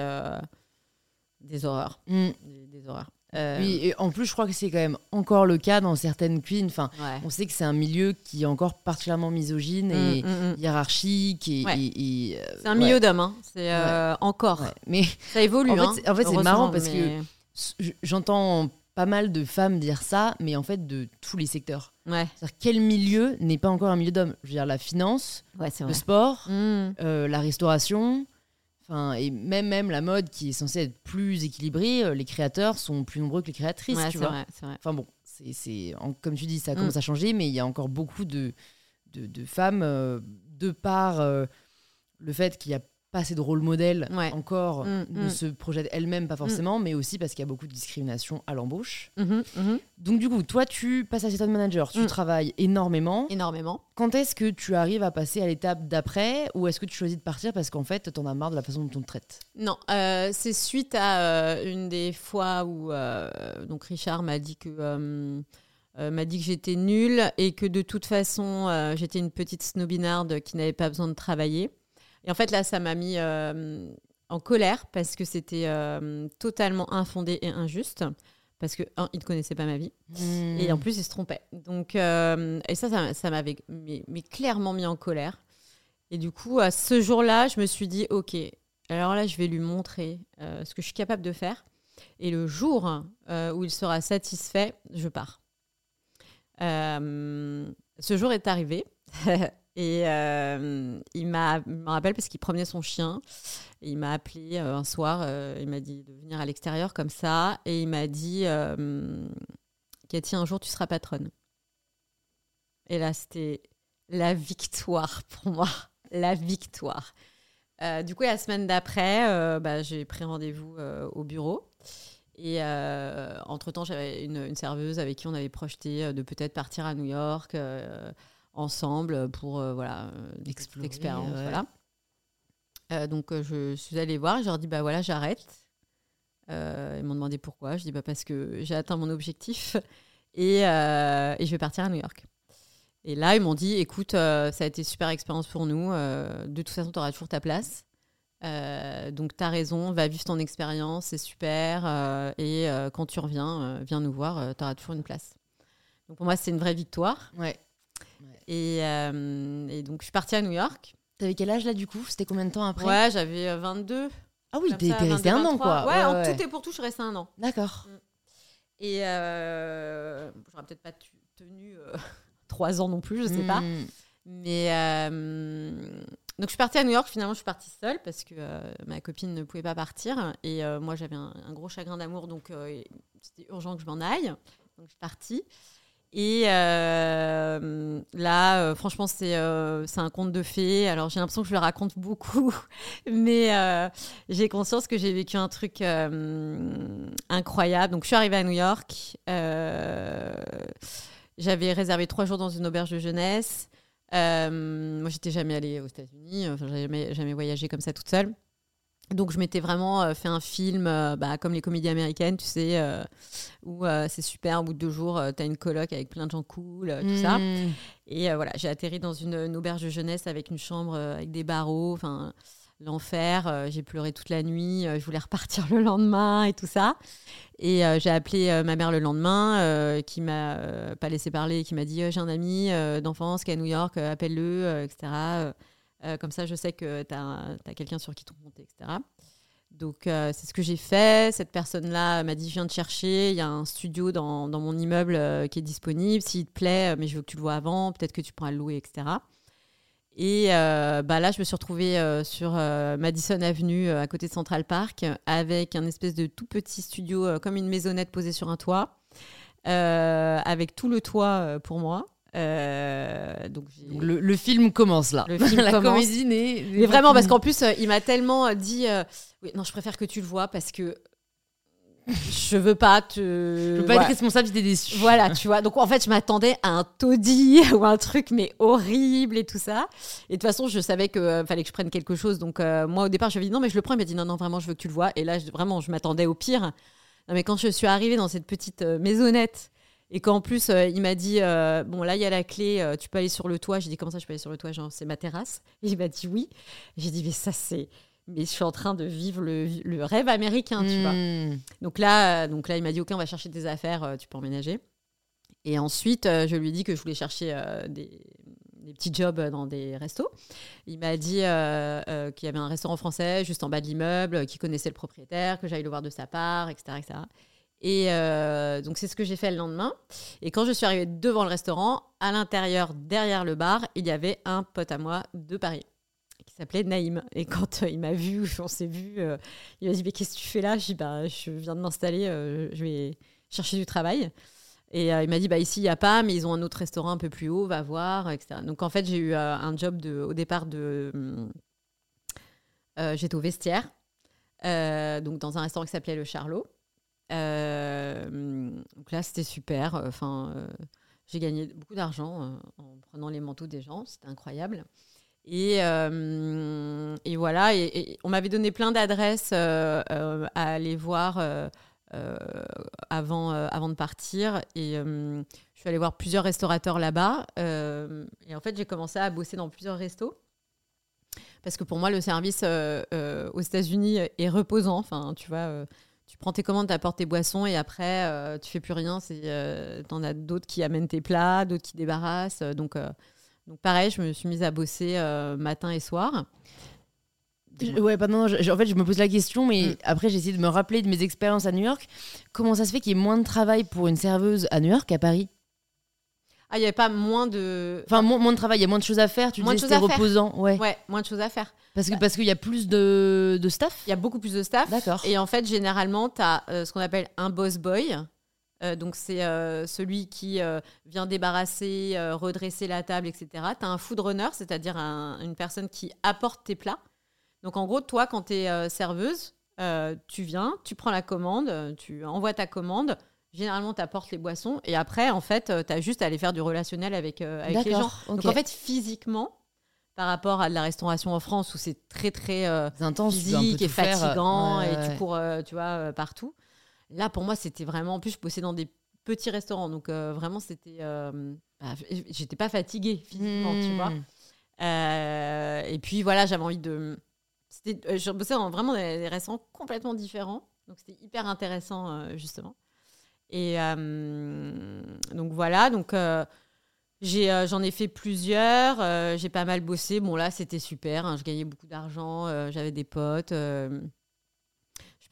S2: des horreurs. Mm. des horreurs.
S1: Euh, oui, et en plus, je crois que c'est quand même encore le cas dans certaines cuisines. Enfin, on sait que c'est un milieu qui est encore particulièrement misogyne mm, et mm, mm. hiérarchique. Et,
S2: euh, c'est un milieu d'hommes, hein. c'est euh, encore. Mais ça évolue.
S1: En fait, hein, c'est marrant parce que j'entends pas mal de femmes dire ça, mais en fait de tous les secteurs.
S2: Ouais.
S1: quel milieu n'est pas encore un milieu d'hommes? Je veux dire la finance, le sport, la restauration, et même, même la mode qui est censée être plus équilibrée, euh, les créateurs sont plus nombreux que les créatrices. tu vois.
S2: Vrai, vrai.
S1: Enfin bon, c'est, comme tu dis, ça commence mm. à changer, mais il y a encore beaucoup de, de, de femmes, euh, de par euh, le fait qu'il y a pas assez de rôle modèle encore, mm, ne mm. se projette elle-même, pas forcément, mais aussi parce qu'il y a beaucoup de discrimination à l'embauche.
S2: Mm-hmm, mm-hmm.
S1: Donc du coup, toi, tu passes à assistant manager, tu travailles énormément.
S2: Énormément.
S1: Quand est-ce que tu arrives à passer à l'étape d'après ou est-ce que tu choisis de partir parce qu'en fait, tu en as marre de la façon dont on te traite?
S2: Non, euh, c'est suite à euh, une des fois où euh, donc Richard m'a dit que... m'a dit que j'étais nulle et que de toute façon j'étais une petite snobinarde qui n'avait pas besoin de travailler. Et en fait, là, ça m'a mis euh, en colère parce que c'était euh, totalement infondé et injuste. Parce que, un, il ne connaissait pas ma vie. Et en plus, il se trompait. Donc, euh, et ça, ça, m'avait mais, clairement mis en colère. Et du coup, à ce jour-là, je me suis dit, OK, alors là, je vais lui montrer ce que je suis capable de faire. Et le jour où il sera satisfait, je pars. ce jour est arrivé. Et euh, il m'a, me rappelle parce qu'il promenait son chien. il m'a appelé euh, un soir. Euh, il m'a dit de venir à l'extérieur comme ça. Et il m'a dit Cathy, un jour tu seras patronne. Et là, c'était la victoire pour moi. La victoire. Du coup, la semaine d'après, bah, j'ai pris rendez-vous au bureau. Et entre-temps, j'avais une, serveuse avec qui on avait projeté de peut-être partir à New York ensemble pour voilà, l'expérience. Voilà. donc, je suis allée voir et je leur dit bah voilà, j'arrête. ils m'ont demandé pourquoi. Je dis bah parce que j'ai atteint mon objectif et, et je vais partir à New York. Et là, ils m'ont dit, écoute, euh, ça a été super expérience pour nous. Euh, de toute façon, tu auras toujours ta place. Euh, donc, tu as raison, va vivre ton expérience, c'est super. et quand tu reviens, viens nous voir, tu auras toujours une place. Donc, pour moi, c'est une vraie victoire.
S1: Ouais.
S2: Et, et, donc, je suis partie à New York.
S1: T'avais quel âge là, du coup? C'était combien de temps après?
S2: Ouais, j'avais 22.
S1: Ah oui, t'es resté un an, quoi.
S2: Ouais, en tout et pour tout, je suis restée un an.
S1: D'accord. Mm.
S2: Et j'aurais peut-être pas tenu trois ans non plus, je sais pas. Hmm. Mais euh, donc je suis partie à New York. Finalement, je suis partie seule parce que euh, ma copine ne pouvait pas partir et euh, moi j'avais un, gros chagrin d'amour, donc c'était urgent que je m'en aille. Donc je suis partie. Et là, franchement, c'est c'est un conte de fées. Alors j'ai l'impression que je le raconte beaucoup, mais j'ai conscience que j'ai vécu un truc incroyable. Donc je suis arrivée à New York. J'avais réservé trois jours dans une auberge de jeunesse. Euh, moi, j'étais jamais allée aux États-Unis. Enfin, j'avais jamais, jamais voyagé comme ça toute seule. Donc, je m'étais vraiment euh, fait un film, euh, bah, comme les comédies américaines, tu sais, où c'est super, au bout de deux jours, tu as une coloc avec plein de gens cool, tout ça. Hmm. Et voilà, j'ai atterri dans une, une, auberge de jeunesse avec une chambre avec des barreaux. Enfin, l'enfer. Euh, j'ai pleuré toute la nuit. Euh, je voulais repartir le lendemain et tout ça. Et euh, j'ai appelé ma mère le lendemain, qui m'a pas laissé parler, qui m'a dit j'ai un ami d'enfance qui est à New York, appelle-le, etc. comme ça, je sais que tu as, quelqu'un sur qui compter, etc. Donc, c'est ce que j'ai fait. Cette personne-là m'a dit Je viens te chercher. Il y a un studio dans, dans mon immeuble qui est disponible. S'il te plaît, mais je veux que tu le vois avant. Peut-être que tu pourras le louer, etc. Et euh, bah là, je me suis retrouvée euh, sur euh, Madison Avenue, à côté de Central Park, avec un espèce de tout petit studio, comme une maisonnette posée sur un toit, avec tout le toit pour moi.
S1: Donc le, film commence là.
S2: Le film La commence. comédie Mais vraiment, parce qu'en plus, il m'a tellement dit oui, Non, je préfère que tu le vois parce que je veux pas te.
S1: Je veux pas être responsable si t'es déçu.
S2: Voilà, tu vois. Donc en fait, je m'attendais à un taudis ou un truc, mais horrible et tout ça. Et de toute façon, je savais qu'il euh, fallait que je prenne quelque chose. Donc euh, moi, au départ, je lui ai dit non, mais je le prends. Il m'a dit non, non, vraiment, je veux que tu le vois. Et là, vraiment, je m'attendais au pire. Non, mais quand je suis arrivée dans cette petite euh, maisonnette et qu'en plus, il m'a dit bon, là, il y a la clé, tu peux aller sur le toit. J'ai dit comment ça, je peux aller sur le toit? Genre, c'est ma terrasse. Et il m'a dit oui. J'ai dit mais ça, c'est mais je suis en train de vivre le, rêve américain, tu vois. Hmm. Donc là, donc là, il m'a dit, OK, on va chercher tes affaires, euh, tu peux emménager. Et ensuite, euh, je lui ai dit que je voulais chercher euh, des, petits jobs dans des restos. Il m'a dit qu'il y avait un restaurant français juste en bas de l'immeuble, qui connaissait le propriétaire, que j'aille le voir de sa part, etc. etc. Et donc, c'est ce que j'ai fait le lendemain. Et quand je suis arrivée devant le restaurant, à l'intérieur, derrière le bar, il y avait un pote à moi de Paris s'appelait Naïm. Et quand euh, il m'a vu, on s'est vu, euh, il m'a dit Mais qu'est-ce que tu fais là? Je dis bah, Je viens de m'installer, euh, je vais chercher du travail. Et il m'a dit bah, Ici, il n'y a pas, mais ils ont un autre restaurant un peu plus haut, va voir, etc. Donc en fait, j'ai eu un job de, au départ de. J'étais au vestiaire, donc dans un restaurant qui s'appelait Le Charlot. Donc là, c'était super. Enfin. j'ai gagné beaucoup d'argent en prenant les manteaux des gens, c'était incroyable. Et, euh, et, voilà, et, on m'avait donné plein d'adresses euh, euh, à aller voir avant, avant de partir. Et je suis allée voir plusieurs restaurateurs là-bas. et en fait, j'ai commencé à bosser dans plusieurs restos. Parce que pour moi, le service aux États-Unis est reposant. Enfin, tu vois tu prends tes commandes, tu apportes tes boissons et après, tu fais plus rien. Tu en as d'autres qui amènent tes plats, d'autres qui débarrassent. Donc, donc pareil, je me suis mise à bosser euh, matin et soir.
S1: ouais, pardon, en fait, je me pose la question, mais mm. après, j'ai essayé de me rappeler de mes expériences à New York. Comment ça se fait qu'il y ait moins de travail pour une serveuse à New York qu'à Paris?
S2: Ah, il n'y avait pas moins de.
S1: Enfin, moins, de travail, il y a moins de choses à faire. Tu moins disais c'était reposant. Ouais.
S2: ouais, moins de choses à faire.
S1: Parce que bah parce qu'il y a plus de, de staff?
S2: Il y a beaucoup plus de staff.
S1: D'accord.
S2: Et en fait, généralement, tu as euh, ce qu'on appelle un boss boy. donc c'est celui qui vient débarrasser, redresser la table, etc. Tu as un food runner, c'est-à-dire une personne qui apporte tes plats. Donc en gros, toi, quand tu es serveuse, tu viens, tu prends la commande, tu envoies ta commande, Généralement, tu apportes les boissons et après, en fait, euh, tu as juste à aller faire du relationnel avec, euh, avec les gens. Donc, en fait, physiquement, par rapport à de la restauration en France où c'est très, très euh, intense, physique et fatigant et tu cours, tu vois, partout. Là, pour moi, c'était vraiment. En plus, je bossais dans des petits restaurants. Donc, vraiment, c'était. Bah, j'étais pas fatiguée physiquement, tu vois. Hmm. et puis, voilà, j'avais envie de. Je bossais dans vraiment des restaurants complètement différents. Donc, c'était hyper intéressant, justement. Et euh, donc voilà, donc euh, euh, j'en ai fait plusieurs, j'ai pas mal bossé. Bon là, c'était super, hein, je gagnais beaucoup d'argent, j'avais des potes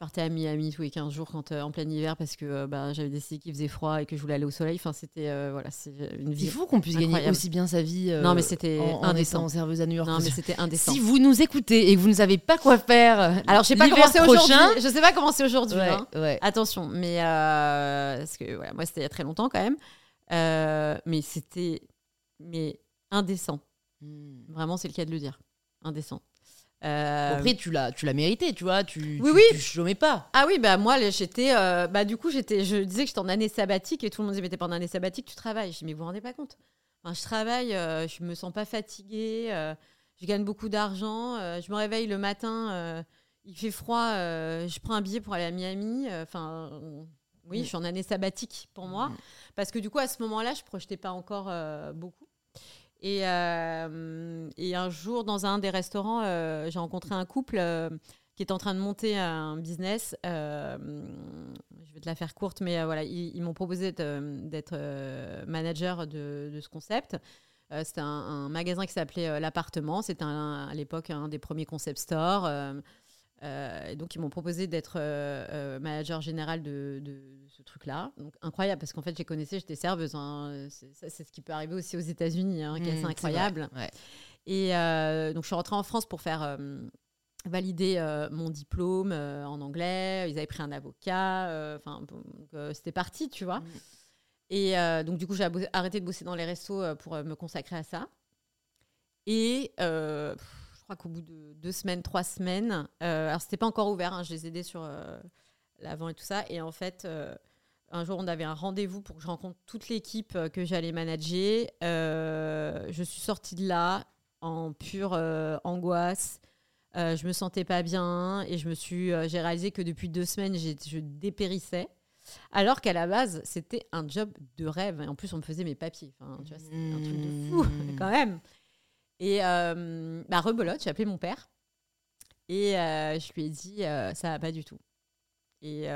S2: partais à Miami tous les 15 jours quand, en plein hiver parce que bah, j'avais décidé qu'il faisait froid et que je voulais aller au soleil. Enfin, c'était voilà, c'est une vie.
S1: Faut qu'on puisse gagner aussi bien sa vie.
S2: non, mais c'était
S1: en, serveuse à New York.
S2: Non, mais c'était indécent.
S1: Si vous nous écoutez et que vous ne savez pas quoi faire,
S2: alors je sais pas comment c'est aujourd'hui. Je sais pas comment c'est aujourd'hui.
S1: Ouais,
S2: hein.
S1: ouais.
S2: Attention, mais parce que voilà, moi c'était il y a très longtemps quand même. mais c'était mais indécent. Hmm. Vraiment, c'est le cas de le dire. Indécent.
S1: Euh... Après, tu l'as, tu l'as mérité, tu vois. Tu,
S2: oui, oui.
S1: tu chômais pas.
S2: Ah oui, bah moi, j'étais, euh, bah du coup, j'étais, je disais que j'étais en année sabbatique et tout le monde disait, mais t'es pas en année sabbatique, tu travailles. Je dis, mais vous vous rendez pas compte enfin, Je travaille, euh, je me sens pas fatiguée, je gagne beaucoup d'argent, je me réveille le matin, il fait froid, je prends un billet pour aller à Miami. Enfin, oui, je suis en année sabbatique pour moi, mm. parce que du coup, à ce moment-là, je projetais pas encore beaucoup. Et, euh, et, un jour, dans un des restaurants, euh, j'ai rencontré un couple euh, qui est en train de monter un business. je vais te la faire courte, mais voilà, ils, m'ont proposé d'être manager de, de, ce concept. C'était un, magasin qui s'appelait L'Appartement. C'était à l'époque un des premiers concept stores. Et donc, ils m'ont proposé d'être manager général de, de ce truc-là. Donc incroyable parce qu'en fait, j'ai connaissé, j'étais serveuse. Hein. C'est, ce qui peut arriver aussi aux États-Unis, hein, qui est assez mmh, incroyable. Et euh, donc je suis rentrée en France pour faire euh, valider euh, mon diplôme en anglais. Ils avaient pris un avocat. Enfin, c'était parti, tu vois. Mmh. Et donc du coup, j'ai arrêté de bosser dans les restos pour me consacrer à ça. Et je crois qu'au bout de deux semaines, trois semaines, alors c'était pas encore ouvert, hein, je les aidais sur l'avant et tout ça. Et en fait, un jour, on avait un rendez-vous pour que je rencontre toute l'équipe euh, que j'allais manager. Euh, je suis sortie de là en pure euh, angoisse. je me sentais pas bien et je me suis, j'ai réalisé que depuis deux semaines, je dépérissais. Alors qu'à la base, c'était un job de rêve. Et en plus, on me faisait mes papiers. Enfin, tu vois, c'était un truc de fou, mmh. quand même. Et bah, rebelote, j'ai appelé mon père. Et je lui ai dit, ça va pas du tout. Et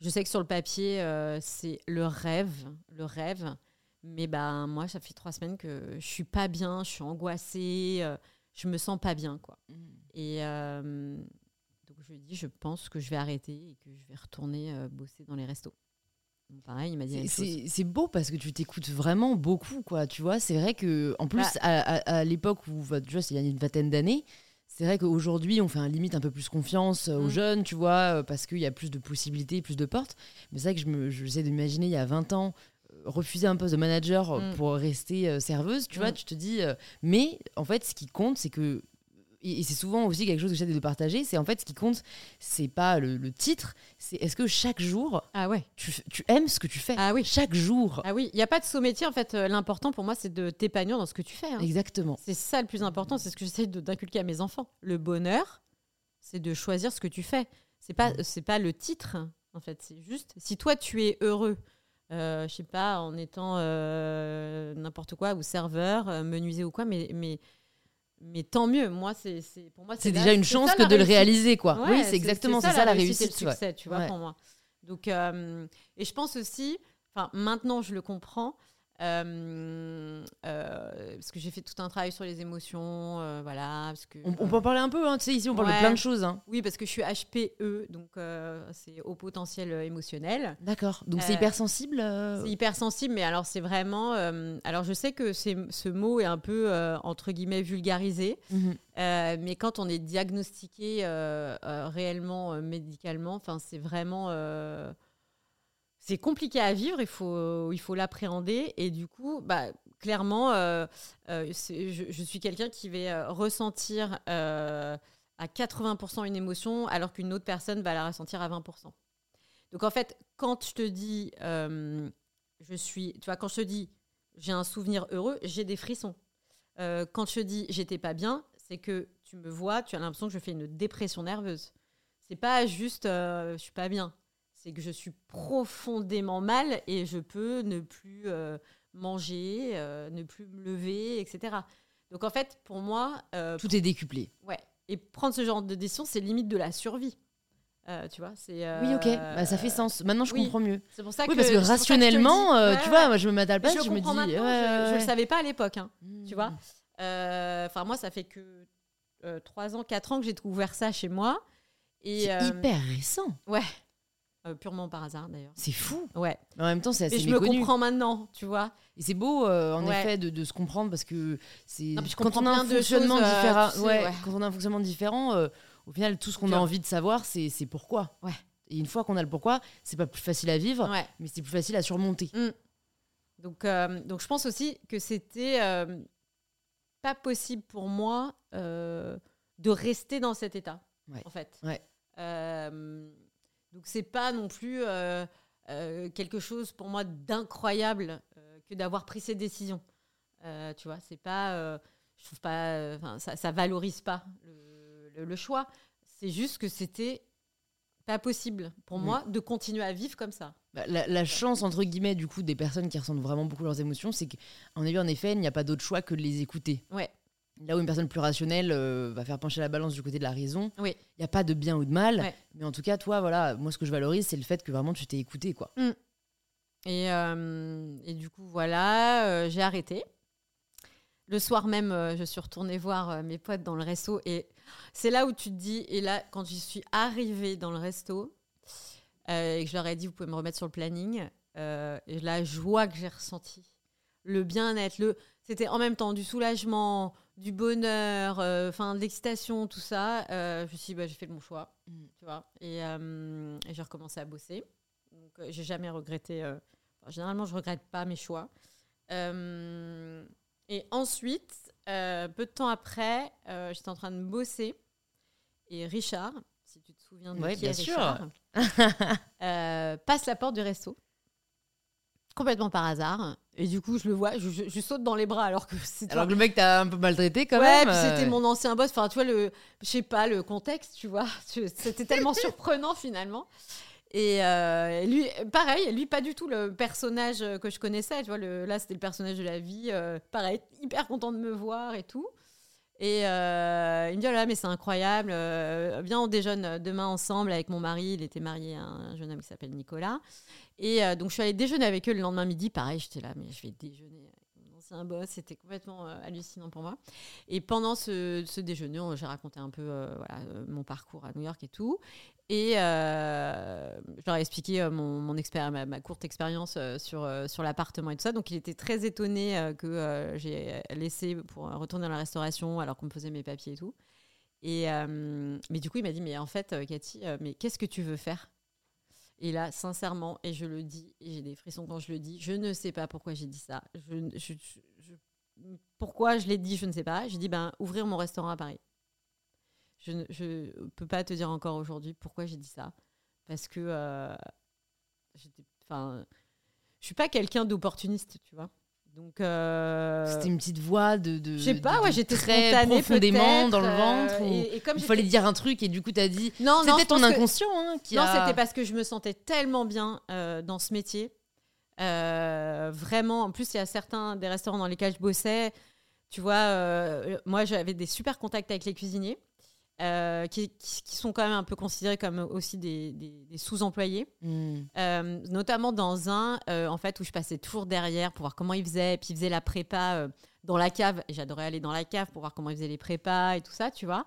S2: je sais que sur le papier, euh, c'est le rêve, le rêve. Mais ben moi, ça fait trois semaines que je suis pas bien, je suis angoissée, euh, je me sens pas bien, quoi. Mm. Et euh, donc je lui ai dit, je pense que je vais arrêter et que je vais retourner bosser dans les restos. Pareil, il m'a dit.
S1: C'est beau parce que tu t'écoutes vraiment beaucoup, quoi. Tu vois, c'est vrai que en plus bah à, l'époque où, tu vois, il y a une vingtaine d'années c'est vrai qu'aujourd'hui, on fait un limite un peu plus confiance euh, aux mm. jeunes, tu vois, euh, parce qu'il y a plus de possibilités, plus de portes. Mais c'est vrai que je me, j'essaie d'imaginer il y a 20 ans, euh, refuser un poste de manager mm. pour rester serveuse, tu vois, mm. tu te dis. mais en fait, ce qui compte, c'est que et c'est souvent aussi quelque chose que j'essaie de partager, c'est en fait ce qui compte, c'est pas le, titre, c'est est-ce que chaque jour,
S2: ah ouais.
S1: tu, tu, aimes ce que tu fais?
S2: Ah oui.
S1: Chaque jour.
S2: Ah oui, il n'y a pas de saut métier, en fait, euh, l'important pour moi, c'est de t'épanouir dans ce que tu fais. Hein.
S1: Exactement.
S2: C'est ça le plus important, c'est ce que j'essaie d'inculquer à mes enfants. Le bonheur, c'est de choisir ce que tu fais. C'est pas, c'est pas le titre, en fait, c'est juste, si toi tu es heureux, euh, je sais pas, en étant euh, n'importe quoi, ou serveur, euh, menuisier ou quoi, mais, mais mais tant mieux. Moi, c'est pour moi
S1: c'est déjà une chance que de le réaliser, quoi. oui, c'est exactement c'est ça, la réussite,
S2: le succès, tu vois, pour moi. Donc, euh, et je pense aussi, enfin, maintenant, je le comprends. Euh, euh, parce que j'ai fait tout un travail sur les émotions, euh, voilà. Parce que,
S1: on, peut en parler un peu, hein, tu sais, ici on parle de plein de choses. Hein.
S2: Oui, parce que je suis HPE, donc c'est au potentiel émotionnel.
S1: D'accord, donc c'est hypersensible
S2: C'est hypersensible, mais alors c'est vraiment. alors je sais que ce mot est un peu, entre guillemets, vulgarisé, mhm. mais quand on est diagnostiqué réellement médicalement, c'est vraiment c'est compliqué à vivre, il faut, il faut l'appréhender. Et du coup, bah, clairement, euh, euh, je, je, suis quelqu'un qui va ressentir à 80% une émotion, alors qu'une autre personne va la ressentir à 20%. Donc en fait, quand je te dis, je suis, tu vois, quand je te dis, j'ai un souvenir heureux, j'ai des frissons. quand je te dis, j'étais pas bien, c'est que tu me vois, tu as l'impression que je fais une dépression nerveuse. C'est pas juste, je suis pas bien c'est que je suis profondément mal et je peux ne plus euh, manger, euh, ne plus me lever, etc. Donc en fait, pour moi...
S1: Euh, Tout est décuplé.
S2: Ouais. Et prendre ce genre de décision, c'est limite de la survie. tu vois, c'est.
S1: oui, ok, bah, ça fait sens. Maintenant, je comprends mieux. C'est pour ça que. Oui, parce que rationnellement, tu vois, moi, je me mets à je, je me dis.
S2: je, ne le savais pas à l'époque, hein, tu vois. Hmm. Enfin, moi, ça fait que 3 ans, 4 ans que j'ai découvert ça chez moi.
S1: C'est hyper récent.
S2: Ouais. Euh, purement par hasard d'ailleurs.
S1: C'est fou.
S2: Ouais.
S1: Mais en même temps, c'est assez
S2: Et je
S1: me
S2: comprends maintenant, tu vois.
S1: Et c'est beau, euh, en effet, de, de, se comprendre parce que c'est quand on a un fonctionnement euh, différent. ouais, Quand on a un fonctionnement différent, au final, tout ce qu'on a envie de savoir, c'est pourquoi.
S2: Ouais.
S1: Et une fois qu'on a le pourquoi, c'est pas plus facile à vivre, mais c'est plus facile à surmonter.
S2: Mm. Donc, donc, je pense aussi que c'était pas possible pour moi de rester dans cet état, en fait.
S1: Ouais.
S2: Donc c'est pas non plus euh, euh, quelque chose pour moi d'incroyable euh, que d'avoir pris ces décisions. tu vois, c'est pas, je trouve pas, ça, ça valorise pas le, le, choix. C'est juste que c'était pas possible pour moi de continuer à vivre comme ça.
S1: Bah, la, la, chance entre guillemets du coup des personnes qui ressentent vraiment beaucoup leurs émotions, c'est qu'en effet, en effet, il n'y a pas d'autre choix que de les écouter.
S2: Ouais.
S1: Là où une personne plus rationnelle euh, va faire pencher la balance du côté de la raison,
S2: il
S1: n'y a pas de bien ou de mal. Mais en tout cas, toi, voilà, moi, ce que je valorise, c'est le fait que vraiment tu t'es écouté, quoi.
S2: Mm. Et, euh, et, du coup, voilà, euh, j'ai arrêté. Le soir même, je suis retournée voir mes potes dans le resto. Et c'est là où tu te dis, et là, quand je suis arrivée dans le resto, et que je leur ai dit, vous pouvez me remettre sur le planning, et la joie que j'ai ressentie, le bien-être, le... c'était en même temps du soulagement, du bonheur, euh, enfin de l'excitation, tout ça, euh, je me suis dit, bah, j'ai fait le bon choix, mm. tu vois. Euh, et, j'ai recommencé à bosser. Donc, j'ai jamais regretté. généralement, je regrette pas mes choix. et ensuite, peu de temps après, j'étais en train de bosser. Et Richard, si tu te souviens de qui est Richard, passe la porte du resto complètement par hasard. Et du coup, je le vois, je, saute dans les bras alors que
S1: c'est. Alors que le mec t'a un peu maltraité quand
S2: même.
S1: Ouais,
S2: c'était euh. mon ancien boss. Enfin, tu vois, le, je sais pas, le contexte, tu vois. C'était tellement surprenant finalement. Et euh, lui, pareil, lui, pas du tout le personnage que je connaissais. Tu vois, le, là, c'était le personnage de la vie. Euh, pareil, hyper content de me voir et tout. Et euh, il me dit, oh là, mais c'est incroyable, viens, on déjeune demain ensemble avec mon mari. Il était marié à un jeune homme qui s'appelle Nicolas. Et euh, donc, je suis allée déjeuner avec eux le lendemain midi. Pareil, j'étais là, mais je vais déjeuner avec mon ancien boss. C'était complètement hallucinant pour moi. Et pendant ce, ce déjeuner, j'ai raconté un peu voilà, mon parcours à New York et tout. Et euh, je leur ai expliqué euh, mon, mon ma, courte expérience euh, sur, euh, sur l'appartement et tout ça. Donc, il était très étonné que j'ai laissé pour retourner dans la restauration alors qu'on me faisait mes papiers et tout. Et, mais du coup, il m'a dit Mais en fait, Cathy, mais qu'est-ce que tu veux faire? Et là, sincèrement, et je le dis, et j'ai des frissons quand je le dis, je ne sais pas pourquoi j'ai dit ça. Pourquoi je l'ai dit, je ne sais pas. J'ai dit ben, Ouvrir mon restaurant à Paris. Je ne peux pas te dire encore aujourd'hui pourquoi j'ai dit ça. Parce que euh, je suis pas quelqu'un d'opportuniste, tu vois. Donc euh,
S1: c'était une petite voix de, de
S2: je sais pas, ouais, j'étais
S1: très profondément dans le ventre. Euh, et, comme il fallait dire un truc et du coup tu as dit. Non, c'était ton inconscient hein, qui
S2: Non, c'était parce que je me sentais tellement bien dans ce métier. vraiment, en plus il y a certains des restaurants dans lesquels je bossais. Tu vois, moi j'avais des super contacts avec les cuisiniers. Euh, qui, sont quand même un peu considérés comme aussi des, sous-employés. Hmm. Euh, notamment dans un, euh, en fait, où je passais toujours derrière pour voir comment ils faisaient, puis ils faisaient la prépa dans la cave. Et j'adorais aller dans la cave pour voir comment ils faisaient les prépas et tout ça, tu vois.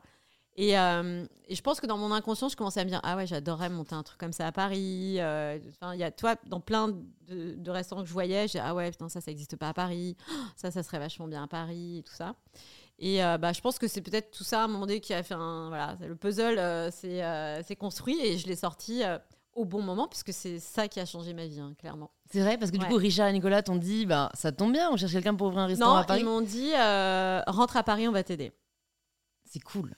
S2: Et, et, je pense que dans mon inconscient, je commençais à me dire Ah ouais, j'adorerais monter un truc comme ça à Paris. Enfin, il y a, toi, dans plein de, restaurants que je voyais, j'ai Ah ouais, putain, ça, ça n'existe pas à Paris. Ça, ça serait vachement bien à Paris et tout ça. Et euh, bah, je pense que c'est peut-être tout ça à un moment donné qui a fait un. Voilà, le puzzle euh, s'est euh, construit et je l'ai sorti au bon moment, puisque c'est ça qui a changé ma vie, hein, clairement.
S1: C'est vrai, parce que du
S2: Ouais.
S1: coup, Richard et Nicolas t'ont dit, bah, ça tombe bien, on cherche quelqu'un pour ouvrir un restaurant
S2: Non,
S1: à Paris.
S2: ils m'ont dit euh, rentre à Paris, on va t'aider.
S1: C'est cool.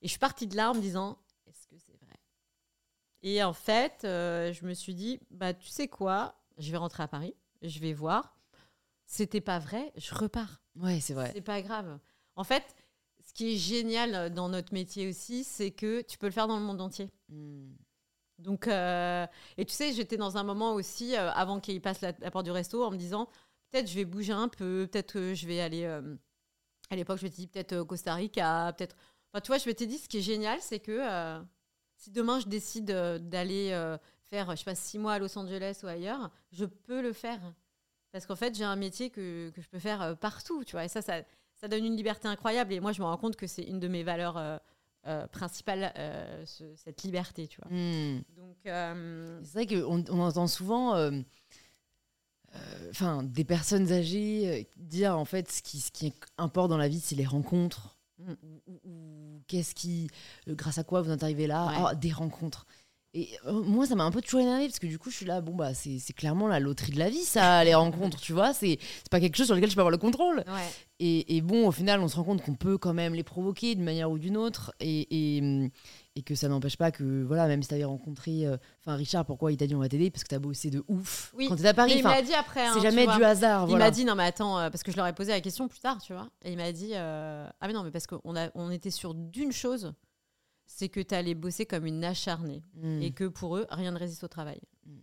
S2: Et je suis partie de là en me disant est-ce que c'est vrai? Et en fait, euh, je me suis dit bah tu sais quoi, je vais rentrer à Paris, je vais voir. C'était pas vrai, je repars.
S1: Ouais, c'est vrai.
S2: C'est pas grave. En fait, ce qui est génial dans notre métier aussi, c'est que tu peux le faire dans le monde entier.
S1: Hmm.
S2: Donc, euh, et tu sais, j'étais dans un moment aussi, euh, avant qu'il passe la, la porte du resto, en me disant, peut-être je vais bouger un peu, peut-être que je vais aller, euh, à l'époque, je m'étais dit peut-être euh, Costa Rica, peut-être... Enfin, tu vois, je m'étais dit, ce qui est génial, c'est que euh, si demain je décide euh, d'aller euh, faire, je sais pas, six mois à Los Angeles ou ailleurs, je peux le faire. Parce qu'en fait, j'ai un métier que, que je peux faire euh, partout, tu vois. Et ça, ça, ça donne une liberté incroyable. Et moi, je me rends compte que c'est une de mes valeurs euh, euh, principales, euh, ce- cette liberté, tu vois.
S1: Hmm.
S2: Donc,
S1: C'est vrai qu'on on entend souvent enfin, des personnes âgées dire en fait ce qui, ce qui importe dans la vie, c'est les rencontres.
S2: Mm.
S1: Ou, ou- ou qu'est-ce qui, grâce à quoi vous en êtes arrivé là?
S2: Ouais.
S1: Ah, Des rencontres. Et euh, moi, ça m'a un peu toujours énervé parce que du coup, je suis là, bon, bah, c'est clairement la loterie de la vie, ça, les rencontres, tu vois. C'est pas quelque chose sur lequel je peux avoir le contrôle.
S2: ouais.
S1: Et, et bon, au final, on se rend compte qu'on peut quand même les provoquer d'une manière ou d'une autre, et, et, et que ça n'empêche pas que, voilà, même si t'avais rencontré, euh, enfin, Richard, pourquoi il t'a dit on va t'aider? Parce que t'as bossé de ouf
S2: Oui.
S1: quand t'es à Paris.
S2: il l'a dit après. hein,
S1: c'est jamais du hasard.
S2: Il
S1: voilà.
S2: m'a dit non mais attends euh, parce que je leur ai posé la question plus tard tu vois et il m'a dit ah mais non mais parce qu'on on était sûr d'une chose c'est que tu allais bosser comme une acharnée
S1: Hmm.
S2: et que pour eux rien ne résiste au travail
S1: Mm.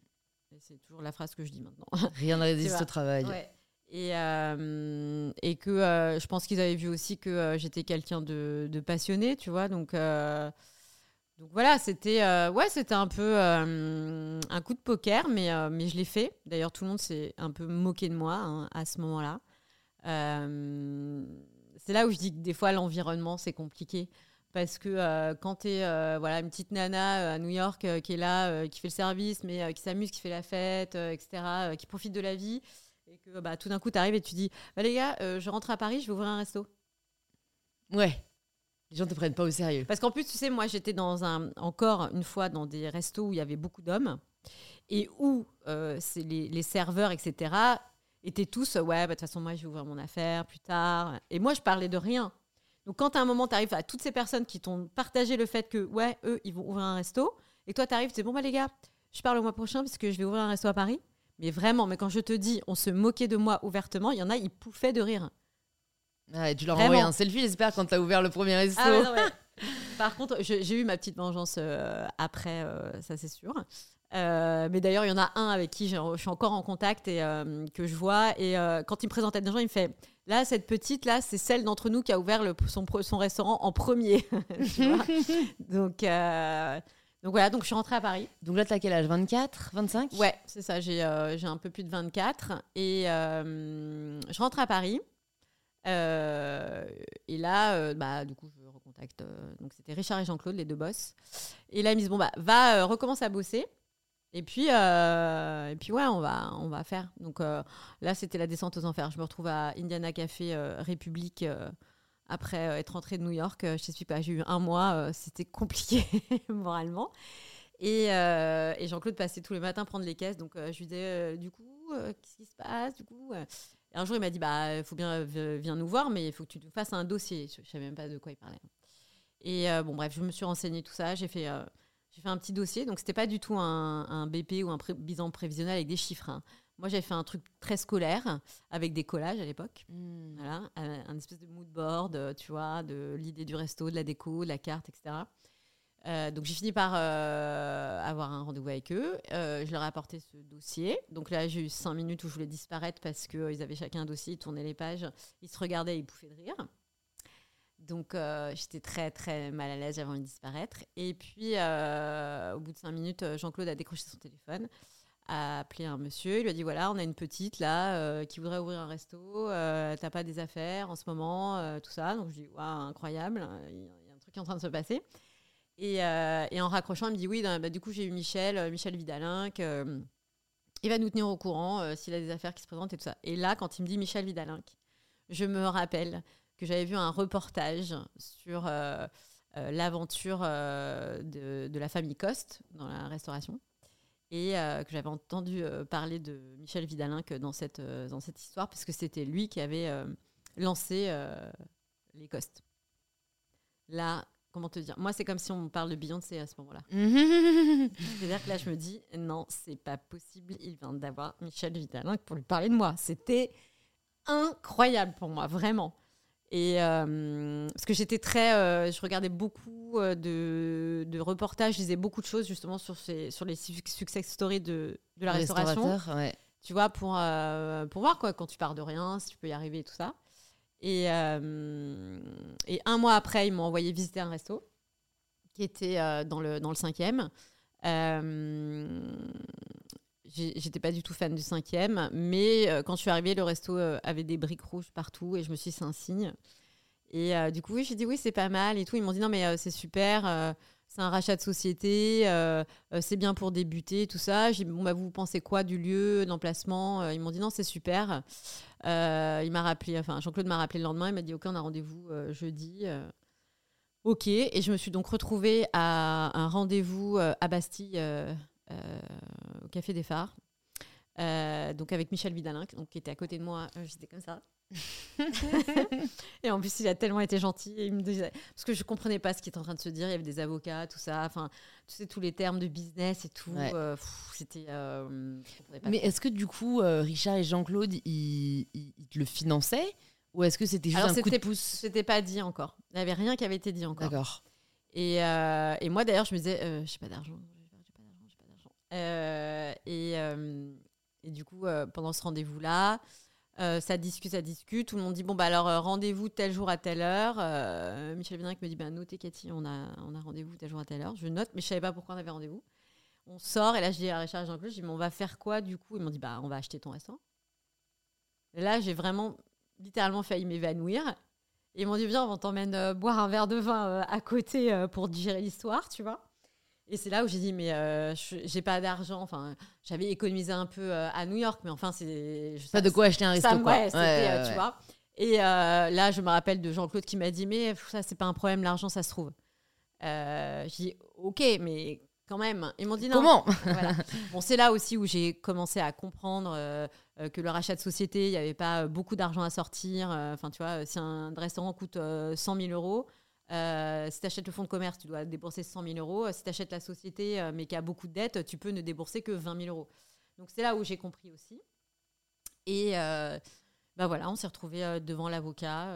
S2: Et c'est toujours la phrase que je dis maintenant
S1: Rien ne résiste au travail.
S2: Ouais. Et, euh, et que euh, je pense qu'ils avaient vu aussi que euh, j'étais quelqu'un de, de passionné, tu vois. Donc, donc voilà, c'était ouais, c'était un peu un coup de poker, mais, mais je l'ai fait. D'ailleurs, tout le monde s'est un peu moqué de moi hein, à ce moment-là. C'est là où je dis que des fois, l'environnement, c'est compliqué. Parce que euh, quand tu es voilà, une petite nana euh, à New York euh, qui est là, euh, qui fait le service, mais euh, qui s'amuse, qui fait la fête, euh, etc., euh, qui profite de la vie, et que bah, tout d'un coup, tu arrives et tu dis bah, Les gars, euh, je rentre à Paris, je vais ouvrir un resto.
S1: Ouais. Les gens te prennent pas au sérieux.
S2: Parce qu'en plus, tu sais, moi, j'étais dans un, encore une fois dans des restos où il y avait beaucoup d'hommes et où euh, c'est les, les serveurs, etc., étaient tous Ouais, bah, de toute façon, moi, je vais ouvrir mon affaire plus tard. Et moi, je parlais de rien. Donc, quand à un moment, tu arrives à toutes ces personnes qui t'ont partagé le fait que, ouais, eux, ils vont ouvrir un resto, et toi, tu arrives, tu dis Bon, bah, les gars, je parle au mois prochain parce que je vais ouvrir un resto à Paris. Mais vraiment, mais quand je te dis, on se moquait de moi ouvertement, il y en a, ils pouffaient de rire.
S1: Ah, et tu leur envoyé un selfie, j'espère, quand t'as ouvert le premier resto.
S2: Ah ouais, non, ouais. Par contre, j'ai eu ma petite vengeance euh, après, euh, ça c'est sûr. Euh, mais d'ailleurs, il y en a un avec qui je suis encore en contact et que je vois. Et quand il me présentait des gens, il me fait Là, cette petite, là, c'est celle d'entre nous qui a ouvert le- son, restaurant en premier. Tu donc, euh, donc voilà, donc je suis rentrée à Paris.
S1: Donc là, t'as quel âge? 24 25
S2: Ouais, c'est ça, j'ai euh, j'ai un peu plus de 24. Et euh, je rentre à Paris. Et là, bah, du coup, je recontacte. donc, c'était Richard et Jean-Claude, les deux boss. Et là, ils me disent Bon, bah, va, recommence à bosser. Et puis, euh, et puis ouais, on va, on va faire. Donc euh, là, c'était la descente aux enfers. Je me retrouve à Indiana Café euh, République après être rentrée de New York. Je t'explique pas, j'ai eu un mois, c'était compliqué moralement. Et, Jean-Claude passait tous les matins prendre les caisses. Donc je lui disais, du coup, qu'est-ce qui se passe Du coup, Et un jour, il m'a dit, bah, il faut bien, viens nous voir, mais il faut que tu fasses un dossier. Je ne savais même pas de quoi il parlait. Et bon, bref, je me suis renseignée tout ça. J'ai fait, j'ai fait un petit dossier. Donc, c'était pas du tout un, un BP ou un pré- bilan prévisionnel avec des chiffres. hein. Moi, j'avais fait un truc très scolaire avec des collages à l'époque.
S1: Hmm.
S2: Voilà, un, un espèce de mood board, euh, tu vois, de l'idée du resto, de la déco, de la carte, etc. Euh, donc j'ai fini par euh, avoir un rendez-vous avec eux. Euh, je leur ai apporté ce dossier. Donc là, j'ai eu cinq minutes où je voulais disparaître parce qu'ils avaient chacun un dossier, ils tournaient les pages, ils se regardaient, ils pouffaient de rire. Donc euh, j'étais très très mal à l'aise, j'avais envie de disparaître. Et puis euh, au bout de cinq minutes, euh, Jean-Claude a décroché son téléphone, a appelé un monsieur, il lui a dit voilà, on a une petite là qui voudrait ouvrir un resto, t'as pas des affaires en ce moment, tout ça. Donc je dis waouh, incroyable, il y a un truc qui est en train de se passer. Et, en raccrochant, il me dit oui, bah, du coup j'ai eu Michel, Michel Vidalin, que, euh, il va nous tenir au courant s'il a des affaires qui se présentent et tout ça. Et là, quand il me dit Michel Vidalin, je me rappelle j'avais vu un reportage sur euh, euh, l'aventure euh, de, de la famille Coste dans la restauration. et que j'avais entendu parler de Michel Vidalin que dans cette, dans cette histoire, parce que c'était lui qui avait lancé les Costes. Là, comment te dire? Moi, c'est comme si on parle de Beyoncé à ce moment-là. C'est-à-dire que là, je me dis, non, c'est pas possible. Il vient d'avoir Michel Vidalin pour lui parler de moi. C'était incroyable pour moi, vraiment. Et euh, parce que j'étais très, euh, je regardais beaucoup euh, de, de, reportages, je lisais beaucoup de choses justement sur, ces, sur les success stories de, de la restauration. Tu vois, pour, pour voir quoi, quand tu pars de rien, si tu peux y arriver et tout ça. Et, et un mois après, ils m'ont envoyé visiter un resto qui était dans, le, dans le cinquième. J'étais pas du tout fan du cinquième, mais euh, quand je suis arrivée, le resto euh, avait des briques rouges partout et je me suis dit c'est un signe. Et euh, du coup, oui, j'ai dit oui, c'est pas mal et tout. Ils m'ont dit non, mais c'est super, c'est un rachat de société, c'est bien pour débuter, tout ça. J'ai dit bon, bah, vous pensez quoi du lieu, de l'emplacement Ils m'ont dit non, c'est super. il m'a rappelé, enfin, Jean-Claude m'a rappelé le lendemain, il m'a dit ok, on a rendez-vous jeudi. ok, et je me suis donc retrouvée à un rendez-vous à Bastille Café des Phares. Euh, donc avec Michel Vidalin, donc, qui était à côté de moi, euh, j'étais comme ça. et en plus, il a tellement été gentil. il me disait, parce que je comprenais pas ce qu'il était en train de se dire. Il y avait des avocats, tout ça. Enfin, tu sais, tous les termes de business et tout. c'était.
S1: Mais est-ce que du coup, Richard et Jean-Claude, ils, te le finançaient Ou est-ce que c'était juste un coup de pouce?
S2: C'était pas dit encore. Il n'y avait rien qui avait été dit encore.
S1: D'accord.
S2: Et, et, moi, d'ailleurs, je me disais, je n'ai pas d'argent. Euh, et, euh, et, du coup, euh, pendant ce rendez-vous-là, ça discute, ça discute. Tout le monde dit bon bah alors rendez-vous tel jour à telle heure. Michel Vénéric me dit ben notez Cathy, on a on a rendez-vous tel jour à telle heure. Je note, mais je savais pas pourquoi on avait rendez-vous. On sort et là je dis à Richard Jean-Claude, je dis mais on va faire quoi du coup? Ils m'ont dit bah on va acheter ton restaurant. Là j'ai vraiment littéralement failli m'évanouir. Ils m'ont dit viens on t'emmène boire un verre de vin à côté pour digérer l'histoire, tu vois. Et c'est là où j'ai dit, mais euh, j'ai pas d'argent. Enfin, j'avais économisé un peu euh, à New York, mais enfin, c'est.
S1: Pas de quoi acheter un resto, quoi.
S2: Ouais, euh, tu vois. Et là, je me rappelle de Jean-Claude qui m'a dit, mais ça, c'est pas un problème, l'argent, ça se trouve. j'ai dit, ok, mais quand même. Ils m'ont dit non.
S1: Comment?
S2: Bon, c'est là aussi où j'ai commencé à comprendre que le rachat de société, il n'y avait pas beaucoup d'argent à sortir. Enfin, tu vois, si un restaurant coûte 100 000 euros, euh, si tu achètes le fonds de commerce, tu dois débourser 100 000 euros. Si tu achètes la société, euh, mais qui a beaucoup de dettes, tu peux ne débourser que 20 000 euros. Donc c'est là où j'ai compris aussi. Et euh, bah voilà, on s'est retrouvé devant l'avocat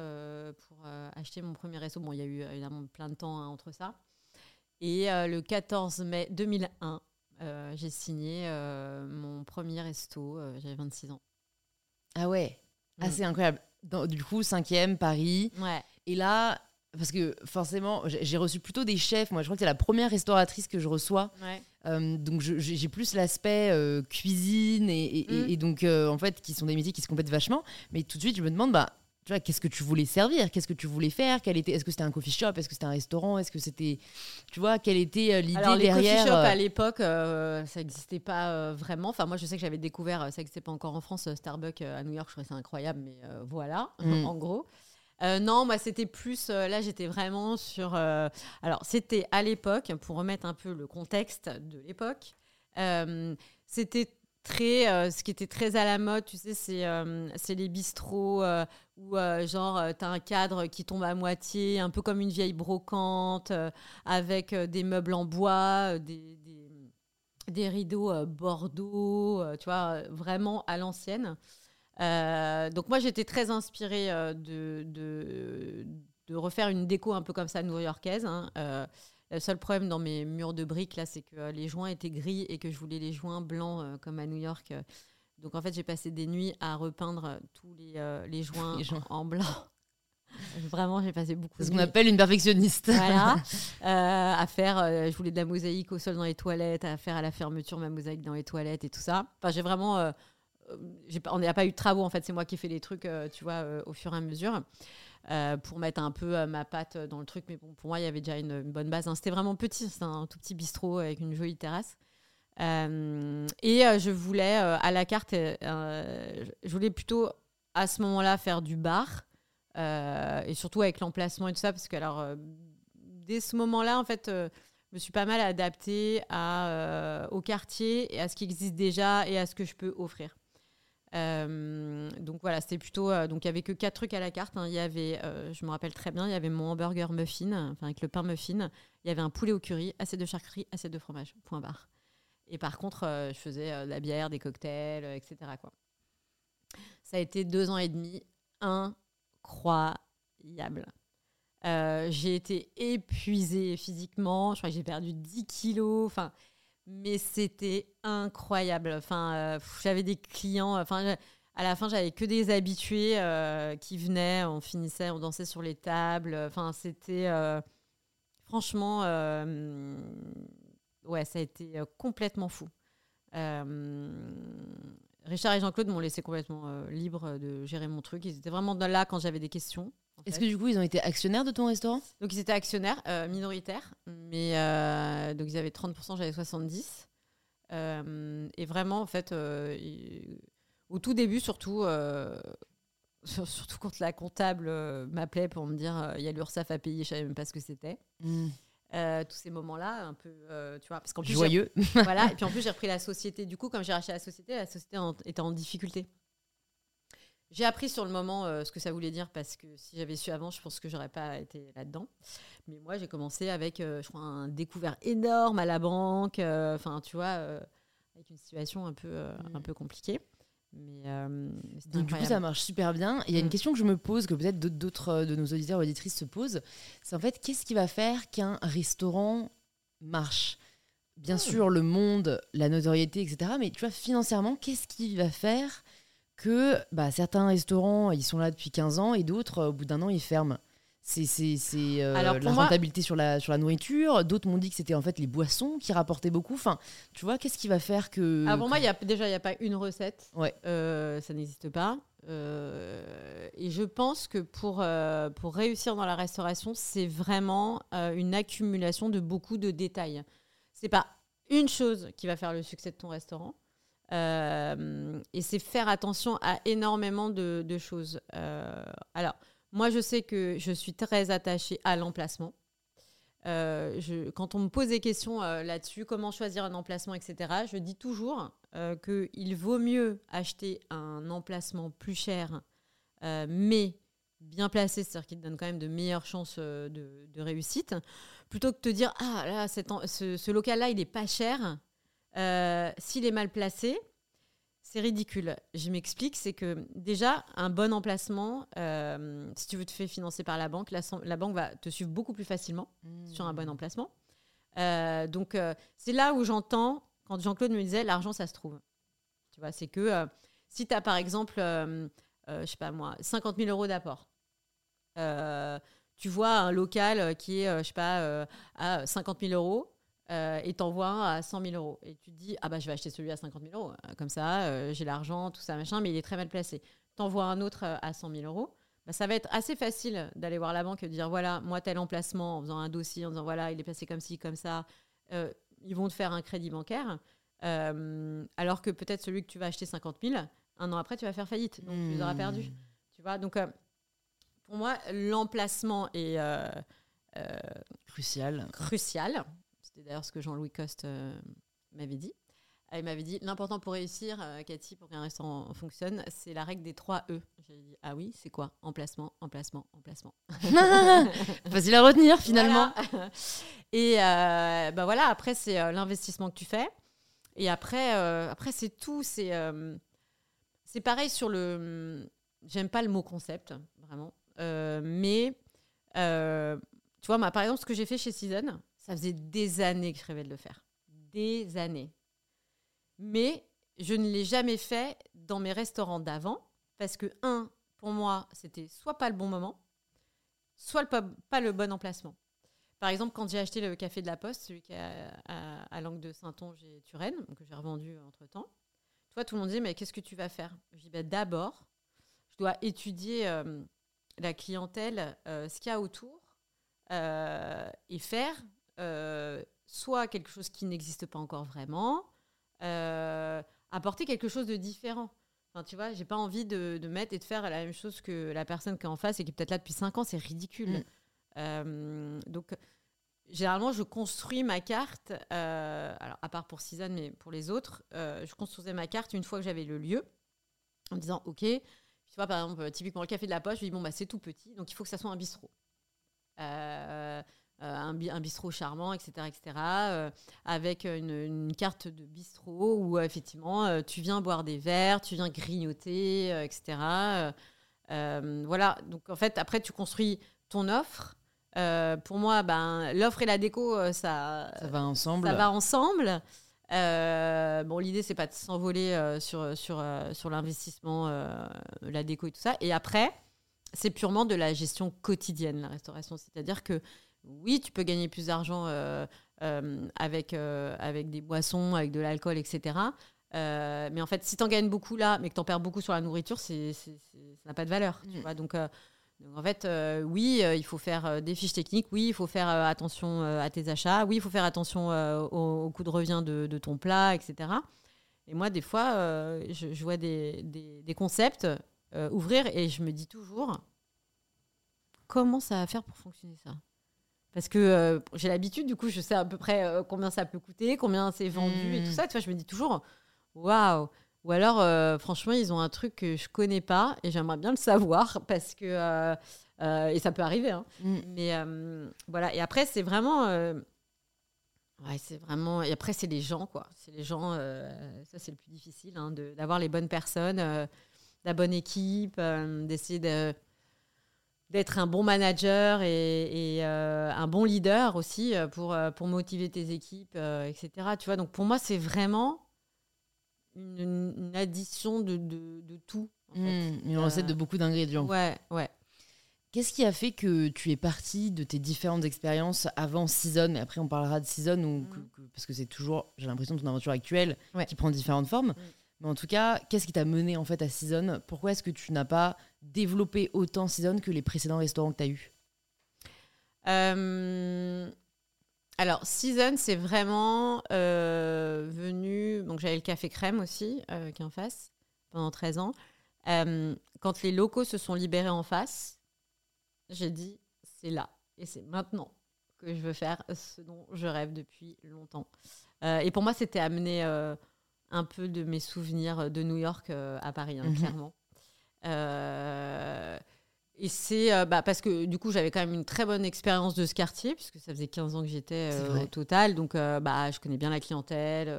S2: pour acheter mon premier resto. Bon, il y a eu évidemment plein de temps hein, entre ça. Et le 14 mai 2001, j'ai signé mon premier resto. J'avais 26 ans.
S1: Ah ouais, mm. ah, c'est incroyable. du coup, cinquième, Paris.
S2: Ouais.
S1: Et là, parce que forcément, j'ai reçu plutôt des chefs. Moi, je crois que c'est la première restauratrice que je reçois. Euh, donc, j'ai plus l'aspect euh, cuisine et, et, mm. donc, euh, en fait, qui sont des métiers qui se complètent vachement. Mais tout de suite, je me demande, bah, tu vois, qu'est-ce que tu voulais servir? Qu'est-ce que tu voulais faire? Était Est-ce que c'était un coffee shop? Est-ce que c'était un restaurant? Est-ce que c'était, tu vois, quelle était l'idée derrière les coffee
S2: shops à l'époque, ça n'existait pas vraiment. Enfin, moi, je sais que j'avais découvert, ça n'existait pas encore en France, Starbucks à New York. Je trouvais ça incroyable, mais voilà, mm. en gros. Euh, non, moi c'était plus. Euh, là, j'étais vraiment sur. Euh, alors, c'était à l'époque, pour remettre un peu le contexte de l'époque, c'était très. ce qui était très à la mode, tu sais, c'est les bistrots où, genre, tu as un cadre qui tombe à moitié, un peu comme une vieille brocante, avec des meubles en bois, des, des, des rideaux bordeaux, tu vois, vraiment à l'ancienne. Euh, donc moi, j'étais très inspirée euh, de, de, refaire une déco un peu comme ça new-yorkaise. Hein. Euh, le seul problème dans mes murs de briques, là, c'est que les joints étaient gris et que je voulais les joints blancs comme à New York. Donc en fait, j'ai passé des nuits à repeindre tous les, les joints, En, blanc. Vraiment, j'ai passé beaucoup.
S1: C'est ce qu'on appelle une perfectionniste.
S2: Voilà. à faire, je voulais de la mosaïque au sol dans les toilettes, à faire à la fermeture ma mosaïque dans les toilettes et tout ça. Enfin, j'ai vraiment on n'a pas eu de travaux en fait, c'est moi qui ai fait les trucs, euh, tu vois, euh, au fur et à mesure. Euh, pour mettre un peu ma patte dans le truc. Mais bon, pour moi, il y avait déjà une, bonne base. Hein. C'était vraiment petit, c'était un tout petit bistrot avec une jolie terrasse. et je voulais, à la carte, je voulais plutôt à ce moment-là faire du bar. et surtout avec l'emplacement et tout ça, parce que alors, dès ce moment-là, en fait, je me suis pas mal adaptée au quartier et à ce qui existe déjà et à ce que je peux offrir. Donc voilà, c'était plutôt. donc il y avait que quatre trucs à la carte. Hein. Il y avait, je me rappelle très bien, il y avait mon hamburger muffin, enfin avec le pain muffin. Il y avait un poulet au curry, assez de charcuterie, assez de fromage. Point barre. Et par contre, je faisais de la bière, des cocktails, etc. Ça a été deux ans et demi incroyable. Euh, j'ai été épuisée physiquement. Je crois que j'ai perdu 10 kilos. Enfin, mais c'était incroyable. Enfin, euh, j'avais des clients. Enfin, à la fin, j'avais que des habitués euh, qui venaient. On finissait, on dansait sur les tables. Enfin, c'était franchement, ouais, ça a été complètement fou. Richard et Jean-Claude m'ont laissé complètement libre de gérer mon truc. Ils étaient vraiment là quand j'avais des questions.
S1: Est-ce que du coup, ils ont été actionnaires de ton restaurant?
S2: Donc, ils étaient actionnaires euh, minoritaires, mais euh, donc ils avaient 30%, j'avais 70%. Euh, et vraiment, en fait, au tout début, surtout, surtout quand la comptable m'appelait pour me dire il y a l'URSSAF à payer, je savais même pas ce que c'était. Hmm. tous ces moments-là, un peu, tu vois, parce qu'en plus
S1: joyeux.
S2: voilà, et puis en plus j'ai repris la société. Du coup, comme j'ai racheté la société, la société était en difficulté. J'ai appris sur le moment euh, ce que ça voulait dire parce que si j'avais su avant, je pense que j'aurais pas été là-dedans. Mais moi, j'ai commencé avec, euh, je crois, un découvert énorme à la banque. Euh, enfin, tu vois, avec une situation un peu, mm. un peu compliquée. Mais
S1: Donc, du coup, ça marche super bien. Il y a une mm. question que je me pose, que peut-être d'autres de nos auditeurs ou auditrices se posent. C'est en fait, qu'est-ce qui va faire qu'un restaurant marche? Bien mm. sûr, le monde, la notoriété, etc. Mais tu vois, financièrement, qu'est-ce qui va faire que bah, certains restaurants, ils sont là depuis 15 ans et d'autres, au bout d'un an, ils ferment. C'est euh, la rentabilité sur, la, sur la nourriture. D'autres m'ont dit que c'était en fait les boissons qui rapportaient beaucoup. Enfin, tu vois, qu'est-ce qui va faire que.
S2: Ah, pour
S1: moi,
S2: y a, déjà, il n'y a pas une recette.
S1: Ouais.
S2: Euh, ça n'existe pas. Euh, et je pense que pour, pour réussir dans la restauration, c'est vraiment une accumulation de beaucoup de détails. C'est pas une chose qui va faire le succès de ton restaurant. Euh, et c'est faire attention à énormément de, choses. Euh, alors, moi, je sais que je suis très attachée à l'emplacement. Euh, quand on me pose des questions là-dessus, comment choisir un emplacement, etc., je dis toujours qu'il vaut mieux acheter un emplacement plus cher, mais bien placé, c'est-à-dire qui te donne quand même de meilleures chances de, réussite, plutôt que de te dire ah là, ce local-là, il n'est pas cher, euh, s'il est mal placé, c'est ridicule. Je m'explique, c'est que déjà, un bon emplacement, euh, si tu veux te faire financer par la banque, la, banque va te suivre beaucoup plus facilement sur un bon emplacement. Euh, donc, c'est là où j'entends, quand Jean-Claude me disait, l'argent, ça se trouve. Tu vois, c'est que si tu as, par exemple, je sais pas moi, 50 000 euros d'apport, tu vois un local qui est, je sais pas, à 50 000 euros, euh, et t'envoies un à 100 000 euros. Et tu te dis, ah bah je vais acheter celui à 50 000 euros. Euh, comme ça, euh, j'ai l'argent, tout ça, machin, mais il est très mal placé. T'envoies un autre à 100 000 euros. Bah, ça va être assez facile d'aller voir la banque et de dire, voilà, moi, tel emplacement, en faisant un dossier, en disant, voilà, il est placé comme ci, comme ça. ils vont te faire un crédit bancaire. alors que peut-être celui que tu vas acheter 50 000, un an après, tu vas faire faillite. Donc, tu les auras perdus. Hmm. Tu vois Donc, pour moi, l'emplacement est...
S1: crucial.
S2: Crucial. C'est d'ailleurs ce que Jean-Louis Coste euh, m'avait dit. Euh, il m'avait dit l'important pour réussir, euh, Cathy, pour qu'un restaurant fonctionne, c'est la règle des trois E. J'ai dit ah oui, c'est quoi? Emplacement, emplacement, emplacement.
S1: Facile à retenir finalement.
S2: Et bah voilà, après c'est l'investissement que tu fais. Et après, après c'est tout. C'est c'est pareil sur le. J'aime pas le mot concept, vraiment. mais tu vois, par exemple, ce que j'ai fait chez Season, ça faisait des années que je rêvais de le faire. Des années. Mais je ne l'ai jamais fait dans mes restaurants d'avant parce que, un, pour moi, c'était soit pas le bon moment, soit pas, le bon emplacement. Par exemple, quand j'ai acheté le café de la Poste, celui qui est à, l'angle de Saint-Onge et Turenne, que j'ai revendu entre-temps, toi, tout le monde dit, mais qu'est-ce que tu vas faire? Je dis, bah, d'abord, je dois étudier euh, la clientèle, euh, ce qu'il y a autour, euh, et faire euh, soit quelque chose qui n'existe pas encore vraiment, euh, apporter quelque chose de différent. Enfin, tu vois, j'ai pas envie de, mettre et de faire la même chose que la personne qui est en face et qui est peut-être là depuis 5 ans, c'est ridicule. Mm. Euh, donc, généralement, je construis ma carte, alors à part pour Season, mais pour les autres, je construisais ma carte une fois que j'avais le lieu, en disant, OK, tu vois, par exemple, typiquement le café de la poche, je dis, bon, bah, c'est tout petit, donc il faut que ça soit un bistrot. Euh, euh, un, bistrot charmant, etc., etc., euh, avec une, carte de bistrot où effectivement tu viens boire des verres, tu viens grignoter, etc. voilà, donc en fait après tu construis ton offre. pour moi, ben, l'offre et la déco, ça,
S1: ça va ensemble.
S2: Ça va ensemble. bon, l'idée, c'est pas de s'envoler sur, sur, sur l'investissement, la déco et tout ça. Et après, c'est purement de la gestion quotidienne, la restauration. C'est-à-dire que oui, tu peux gagner plus d'argent euh, euh, avec, euh, avec des boissons, avec de l'alcool, etc. mais en fait, si tu en gagnes beaucoup là, mais que tu en perds beaucoup sur la nourriture, c'est, ça n'a pas de valeur. Tu mm. vois donc, en fait, oui, il faut faire des fiches techniques. Oui, il faut faire attention à tes achats. Oui, il faut faire attention au, coût de revient de, ton plat, etc. Et moi, des fois, je, je, vois des, des, des concepts ouvrir et je me dis toujours comment ça va faire pour fonctionner ça? Parce que euh, j'ai l'habitude, du coup, je sais à peu près euh, combien ça peut coûter, combien c'est vendu et tout hmm. ça. Tu vois, je me dis toujours, waouh! Ou alors, euh, franchement, ils ont un truc que je connais pas et j'aimerais bien le savoir parce que. et ça peut arriver. Hein. Hmm. Mais voilà. Et après, c'est vraiment. Ouais, c'est vraiment. Et après, c'est les gens, quoi. C'est les gens. ça, c'est le plus difficile, hein, d'avoir les bonnes personnes, la bonne équipe, d'essayer de d'être un bon manager et, euh, un bon leader aussi euh, pour, euh, pour motiver tes équipes, etc. Tu vois, donc pour moi, c'est vraiment une, addition de, de, tout.
S1: Mmh, une recette de beaucoup d'ingrédients.
S2: Ouais, ouais.
S1: Qu'est-ce qui a fait que tu es partie de tes différentes expériences avant Season? Et après on parlera de Season ou mmh. parce que c'est toujours, j'ai l'impression, ton aventure actuelle qui prend différentes formes. Mmh. Mais en tout cas, qu'est-ce qui t'a mené en fait à Season? Pourquoi est-ce que tu n'as pas développé autant Season que les précédents restaurants que tu as eus?
S2: Euh, Alors, Season, c'est vraiment euh, venu. Donc, j'avais le Café Crème aussi, euh, qui en face, pendant 13 ans. quand les locaux se sont libérés en face, j'ai dit c'est là et c'est maintenant que je veux faire ce dont je rêve depuis longtemps. et pour moi, c'était amener un peu de mes souvenirs de New York euh, à Paris, hein, mhm. clairement. Euh, et c'est euh, bah, parce que du coup, j'avais quand même une très bonne expérience de ce quartier, puisque ça faisait 15 ans que j'étais au total. Donc, bah, je connais bien la clientèle.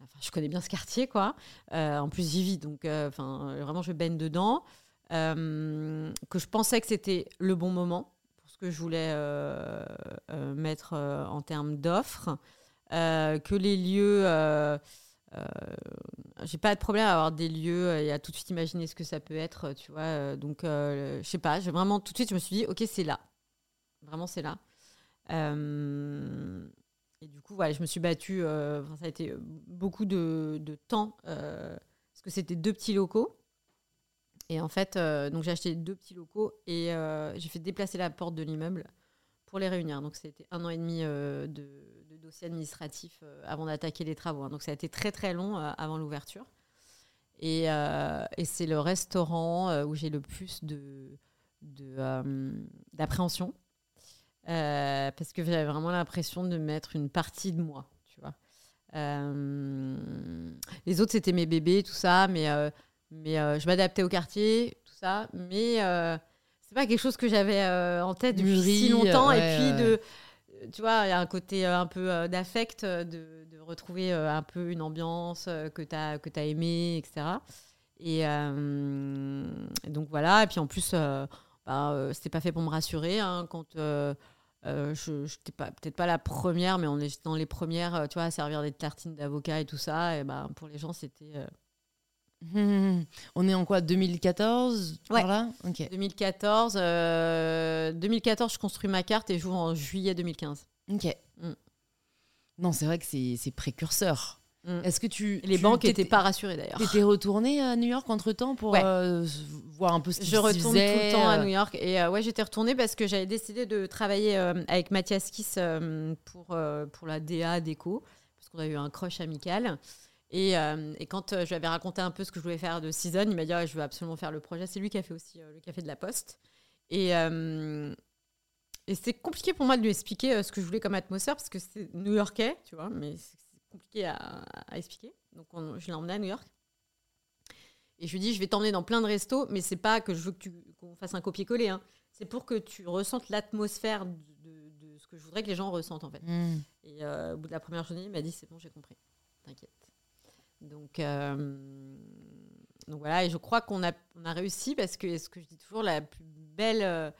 S2: Enfin, je connais bien ce quartier, quoi. en plus, j'y vis. Donc, enfin, vraiment, je baigne dedans. que je pensais que c'était le bon moment pour ce que je voulais mettre en termes d'offres. que les lieux euh, j'ai pas de problème à avoir des lieux et à tout de suite imaginer ce que ça peut être, tu vois. Euh, donc, euh, je sais pas, j'ai vraiment tout de suite, je me suis dit, ok, c'est là. Vraiment, c'est là. et du coup, voilà, je me suis battue. ça a été beaucoup de temps parce que c'était deux petits locaux. Et en fait, donc j'ai acheté deux petits locaux et j'ai fait déplacer la porte de l'immeuble pour les réunir. Donc, c'était un an et demi de dossier administratif euh, avant d'attaquer les travaux. Hein. Donc ça a été très très long euh, avant l'ouverture. Et, euh, et c'est le restaurant où j'ai le plus de, d'appréhension. parce que j'avais vraiment l'impression de mettre une partie de moi, tu vois. les autres, c'était mes bébés, tout ça, mais, mais je m'adaptais au quartier, tout ça, mais c'est pas quelque chose que j'avais en tête depuis si longtemps. et puis de tu vois, il y a un côté euh, un peu euh, d'affect, euh, de, de, retrouver un peu une ambiance que tu as, que as aimée, etc. Et donc voilà, et puis en plus, bah, c'était pas fait pour me rassurer. Hein, quand je n'étais peut-être pas la première, mais on est dans les premières, tu vois, à servir des tartines d'avocat et tout ça. Et bah, pour les gens, c'était.
S1: On est en quoi 2014
S2: ouais. 2014. 2014, je construis ma carte et j'ouvre en juillet 2015.
S1: Ok. Mm. Non, c'est vrai que c'est précurseur. Mm. Est-ce que tu
S2: les banques n'étaient pas rassurées d'ailleurs.
S1: Tu étais retournée à New York entre temps pour euh, voir un peu ce qui
S2: Je retourne tout le temps à euh. New York et euh, ouais j'étais retournée parce que j'avais décidé de travailler avec Mathias Kiss pour pour la DA déco parce qu'on a eu un crush amical et, et quand je lui avais raconté un peu ce que je voulais faire de Season, il m'a dit je veux absolument faire le projet. C'est lui qui a fait aussi le café de la Poste et et c'était compliqué pour moi de lui expliquer ce que je voulais comme atmosphère parce que c'est new-yorkais, tu vois, mais c'est compliqué à, expliquer. Donc je l'ai emmené à New York. Et je lui dis, je vais t'emmener dans plein de restos, mais c'est pas que je veux qu'on fasse un copier-coller. Hein. C'est pour que tu ressentes l'atmosphère de, ce que je voudrais que les gens ressentent en fait. Hmm. Et euh, au bout de la première journée, il m'a dit, c'est bon, j'ai compris. T'inquiète. Donc, euh, donc voilà, et je crois qu'on a, on a réussi parce que, ce que je dis toujours, la plus belle euh,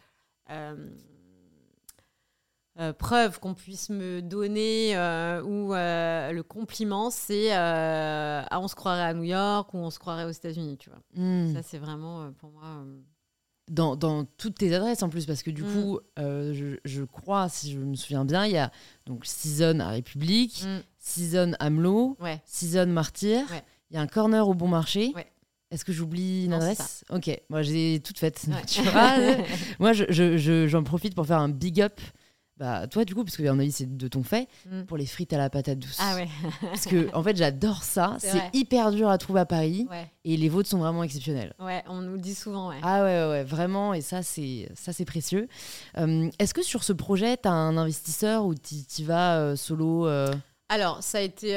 S2: euh, preuve qu'on puisse me donner euh, ou euh, le compliment, c'est ah, on se croirait à New York ou on se croirait aux États-Unis, tu vois. Hmm. Ça, c'est vraiment pour moi.
S1: Dans, dans, toutes tes adresses en plus, parce que du hmm. coup, je, je, crois, si je me souviens bien, il y a donc Season à République, mm. Season Amelot, ouais. Season Martyr, il y a un corner au bon marché. Est-ce que j'oublie une adresse Ok, moi j'ai toute faite. moi, j'en je, je, profite pour faire un big up bah, toi, du coup, parce que a c'est de ton fait, mm. pour les frites à la patate douce.
S2: Ah ouais.
S1: parce que, en fait, j'adore ça. C'est hyper dur à trouver à Paris. Et les vôtres sont vraiment exceptionnels.
S2: Ouais, on nous le dit souvent. Ouais.
S1: Ah ouais, ouais, vraiment. Et ça, c'est ça c'est précieux. Euh, est-ce que sur ce projet, tu as un investisseur ou tu vas euh, solo euh
S2: alors, ça a été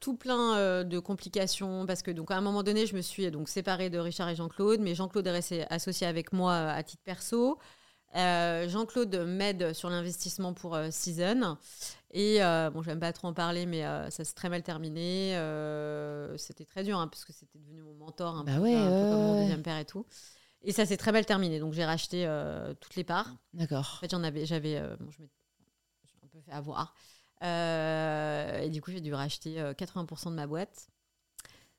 S2: tout plein de complications parce que donc à un moment donné, je me suis donc séparée de Richard et Jean-Claude, mais Jean-Claude est resté associé avec moi à titre perso. Euh, Jean-Claude m'aide sur l'investissement pour euh, Season. Et euh, bon, je n'aime pas trop en parler, mais ça s'est très mal terminé. c'était très dur, hein, parce que c'était devenu mon mentor, un, bah peu, comme mon deuxième père et tout. Et ça s'est très mal terminé. Donc j'ai racheté toutes les parts.
S1: D'accord.
S2: En fait, j'en avais, j'avais, bon, je m'ai un peu fait avoir. et du coup, j'ai dû racheter 80% de ma boîte.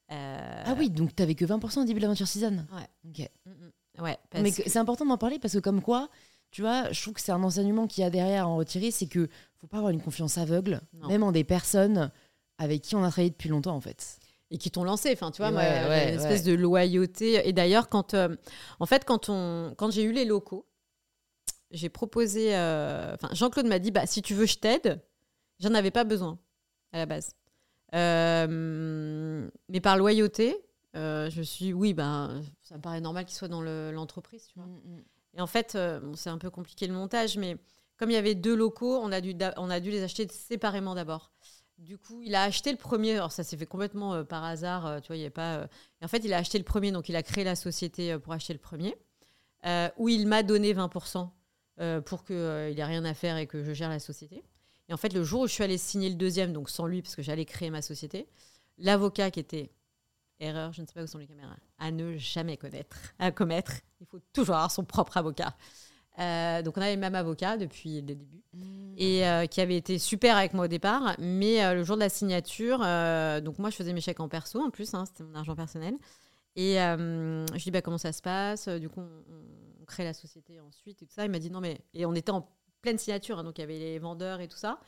S1: Ah oui, donc tu n'avais que 20% au début de l'aventure Season
S2: Ouais.
S1: Ok.
S2: Mm, mm. Ouais,
S1: mais c'est important d'en parler parce que comme quoi, tu vois, je trouve que c'est un enseignement qu'il y a derrière à en retirer, c'est que faut pas avoir une confiance aveugle, même en des personnes avec qui on a travaillé depuis longtemps en fait.
S2: Et qui t'ont lancé, enfin tu vois, moi, une espèce de loyauté. Et d'ailleurs, quand, euh, en fait, quand on, quand j'ai eu les locaux, j'ai proposé, euh, Jean-Claude m'a dit, bah si tu veux, je t'aide. J'en avais pas besoin à la base, euh, mais par loyauté, euh, je suis, oui, ben, ça me paraît normal qu'il soit dans l'entreprise. Mm, mm. Et en fait, euh, c'est un peu compliqué le montage, mais comme il y avait deux locaux, on a dû, on a dû les acheter séparément d'abord. Du coup, il a acheté le premier. Alors, ça s'est fait complètement euh, par hasard. tu vois, il y a pas. Et en fait, il a acheté le premier, donc il a créé la société pour acheter le premier, où il m'a donné 20% pour qu'il n'ait rien à faire et que je gère la société. Et en fait, le jour où je suis allée signer le deuxième, donc sans lui, parce que j'allais créer ma société, l'avocat qui était erreur, je ne sais pas où sont les caméras, à ne jamais connaître, à commettre. Il faut toujours avoir son propre avocat. Euh, donc on avait le même avocat depuis le début mmh. et euh, qui avait été super avec moi au départ, mais euh, le jour de la signature, donc moi je faisais mes chèques en perso en plus, hein, c'était mon argent personnel. Et je lui dis bah, comment ça se passe, du coup on, crée la société ensuite et tout ça. Il m'a dit non mais et on était en pleine signature, hein, donc il y avait les vendeurs et tout ça.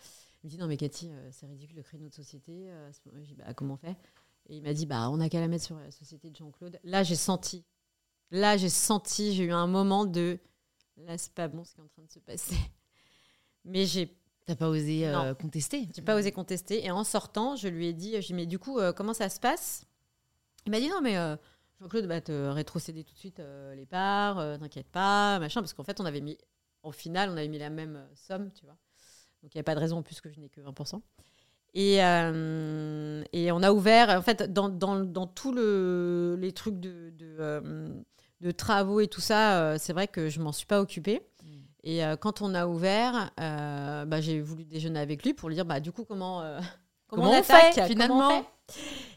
S2: Il me dit non mais Cathy c'est ridicule de créer notre société. je dis bah comment on fait? Et il m'a dit, bah, on n'a qu'à la mettre sur la société de Jean-Claude. Là, j'ai senti. Là, j'ai senti, j'ai eu un moment de. Là, c'est pas bon ce qui est en train de se passer. Mais j'ai.
S1: T'as pas osé euh, contester
S2: J'ai pas osé contester. Et en sortant, je lui ai dit, j'ai mais du coup, euh, comment ça se passe? Il m'a dit, non, mais euh, Jean-Claude va te rétrocéder tout de suite les parts, t'inquiète pas, machin, parce qu'en fait, on avait mis, au final, on avait mis la même somme, tu vois. Donc, il n'y a pas de raison en plus que je n'ai que 20%. Et, euh, et, on a ouvert, en fait, dans, dans, dans tous le, les trucs de, de, euh, de, travaux et tout ça, euh, c'est vrai que je m'en suis pas occupée. Mm. Et quand on a ouvert, bah, j'ai voulu déjeuner avec lui pour lui dire, bah, du coup, comment, comment, on, fait, finalement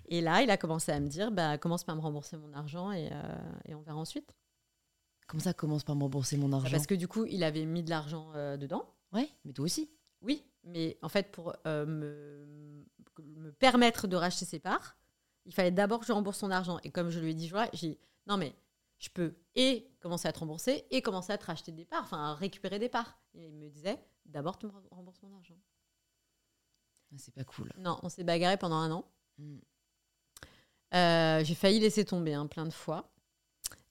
S2: Et là, il a commencé à me dire, bah, commence par me rembourser mon argent et, et on verra ensuite.
S1: Comment ça commence par me rembourser mon bah, argent?
S2: Parce que du coup, il avait mis de l'argent dedans.
S1: Ouais, mais toi aussi.
S2: Oui, mais en fait, pour euh, me, me, permettre de racheter ses parts, il fallait d'abord que je rembourse son argent. Et comme je lui ai dit, j'ai dit, non, mais je peux et commencer à te rembourser et commencer à te racheter des parts, enfin à récupérer des parts. Et il me disait, d'abord, tu me rembourses mon argent.
S1: Ah, c'est pas cool.
S2: Non, on s'est bagarré pendant un an. Hmm. Euh, j'ai failli laisser tomber hein, plein de fois.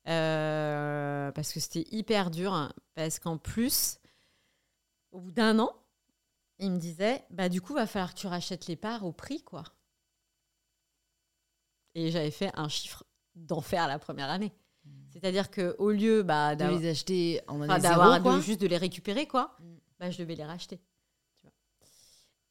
S2: Euh, parce que c'était hyper dur. Hein, parce qu'en plus, au bout d'un an, il me disait, bah du coup, va falloir que tu rachètes les parts au prix, quoi. Et j'avais fait un chiffre d'enfer la première année. C'est-à-dire que au lieu bah,
S1: De les acheter en année zéro, quoi.
S2: de- juste de les récupérer, quoi,
S1: Mm.
S2: bah, je devais les racheter.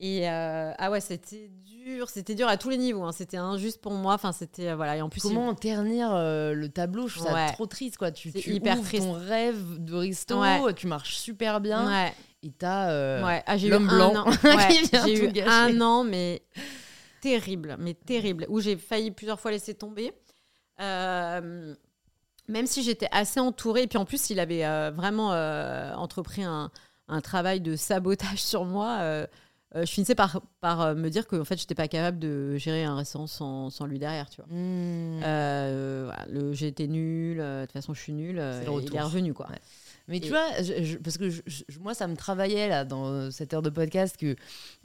S2: Et euh, ah ouais, c'était dur, c'était dur à tous les niveaux. hein. C'était injuste pour moi. Enfin, c'était euh, voilà. Et en plus, il-
S1: Comment ternir euh, le tableau? Je trouve ça trop triste, quoi. Tu, tu
S2: hyper
S1: ouvres
S2: triste.
S1: ton rêve de resto,
S2: Ouais.
S1: tu marches super bien,
S2: ouais,
S1: et t'as euh,
S2: ouais. Ah,
S1: l'homme blanc qui vient
S2: j'ai eu
S1: gâcher.
S2: un an, mais terrible, mais terrible, où j'ai failli plusieurs fois laisser tomber. Euh, même si j'étais assez entourée, et puis en plus, il avait vraiment entrepris un, un travail de sabotage sur moi. Euh, je finissais par, par euh, me dire que en fait, j'étais pas capable de gérer un restaurant sans, sans lui derrière, tu vois.
S1: Hmm.
S2: Euh, voilà, le, j'ai été nulle, de toute façon, je suis nulle. et il est revenu, quoi.
S1: Ouais. Mais tu vois, je- je- parce que je- je- moi, ça me travaillait là dans cette heure de podcast que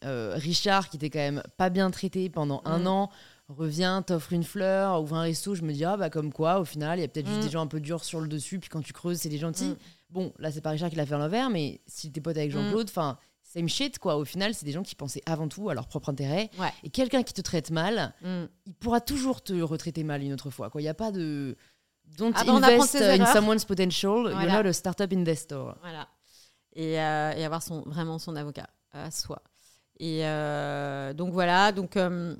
S1: euh, Richard, qui était quand même pas bien traité pendant un
S2: Mm.
S1: an, revient, t'offre une fleur, ouvre un resto. Je me dis, ah bah comme quoi, au final, il y a peut-être juste
S2: Mm.
S1: des gens un peu durs sur le dessus, puis quand tu creuses, c'est des gentils.
S2: Mm.
S1: Bon, là, c'est pas Richard qui l'a fait à l'envers, mais si t'es pote avec Jean-Claude, enfin, same shit quoi. Au final, c'est des gens qui pensaient avant tout à leur propre intérêt.
S2: Ouais.
S1: Et quelqu'un qui te traite mal,
S2: Mm.
S1: il pourra toujours te retraiter mal une autre fois. Il n'y a pas de. Don't
S2: Ah bah,
S1: invest
S2: ses
S1: in
S2: erreurs.
S1: someone's potential.
S2: Voilà.
S1: You're not a startup investor.
S2: Voilà. Et, euh, et avoir son, vraiment son avocat à soi. Et euh, donc voilà, donc euh,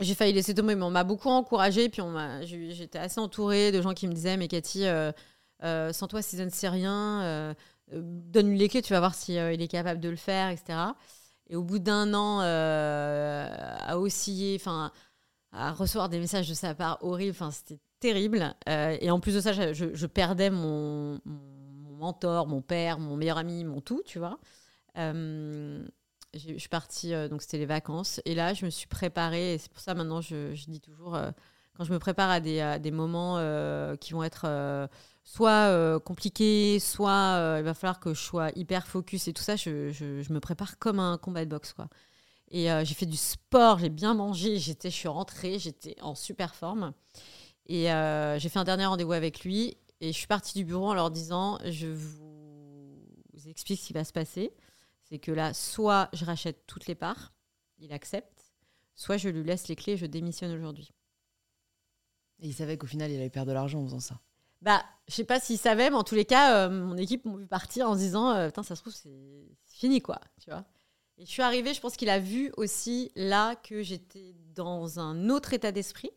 S2: j'ai failli laisser tomber, mais on m'a beaucoup encouragée. Puis on m'a, j'étais assez entourée de gens qui me disaient, mais Cathy, euh, euh, sans toi, Season, c'est rien. Euh, Donne-lui les clés, tu vas voir si euh, il est capable de le faire, etc. Et au bout d'un an, euh, à osciller, enfin, à recevoir des messages de sa part horribles, enfin, c'était terrible. Et en plus de ça, je, perdais mon, mentor, mon père, mon meilleur ami, mon tout, tu vois. Je suis partie, donc c'était les vacances. Et là, je me suis préparée, et c'est pour ça maintenant, je, dis toujours, quand je me prépare à des, moments qui vont être soit euh, compliqués, soit euh, il va falloir que je sois hyper focus et tout ça, je, je- me prépare comme un combat de boxe, quoi. Et euh, j'ai fait du sport, j'ai bien mangé, j'étais, je suis rentrée, j'étais en super forme. Et j'ai fait un dernier rendez-vous avec lui et je suis partie du bureau en leur disant je vous explique ce qui va se passer. C'est que là, soit je rachète toutes les parts, il accepte, soit je lui laisse les clés et je démissionne aujourd'hui.
S1: Et il savait qu'au final, il allait perdre de l'argent en faisant ça.
S2: Bah, je sais pas s'il savait, mais en tous les cas, euh, mon équipe m'a vu partir en se disant euh, Putain, ça se trouve, c'est fini, quoi. Tu vois Et je suis arrivée, je pense qu'il a vu aussi là que j'étais dans un autre état d'esprit.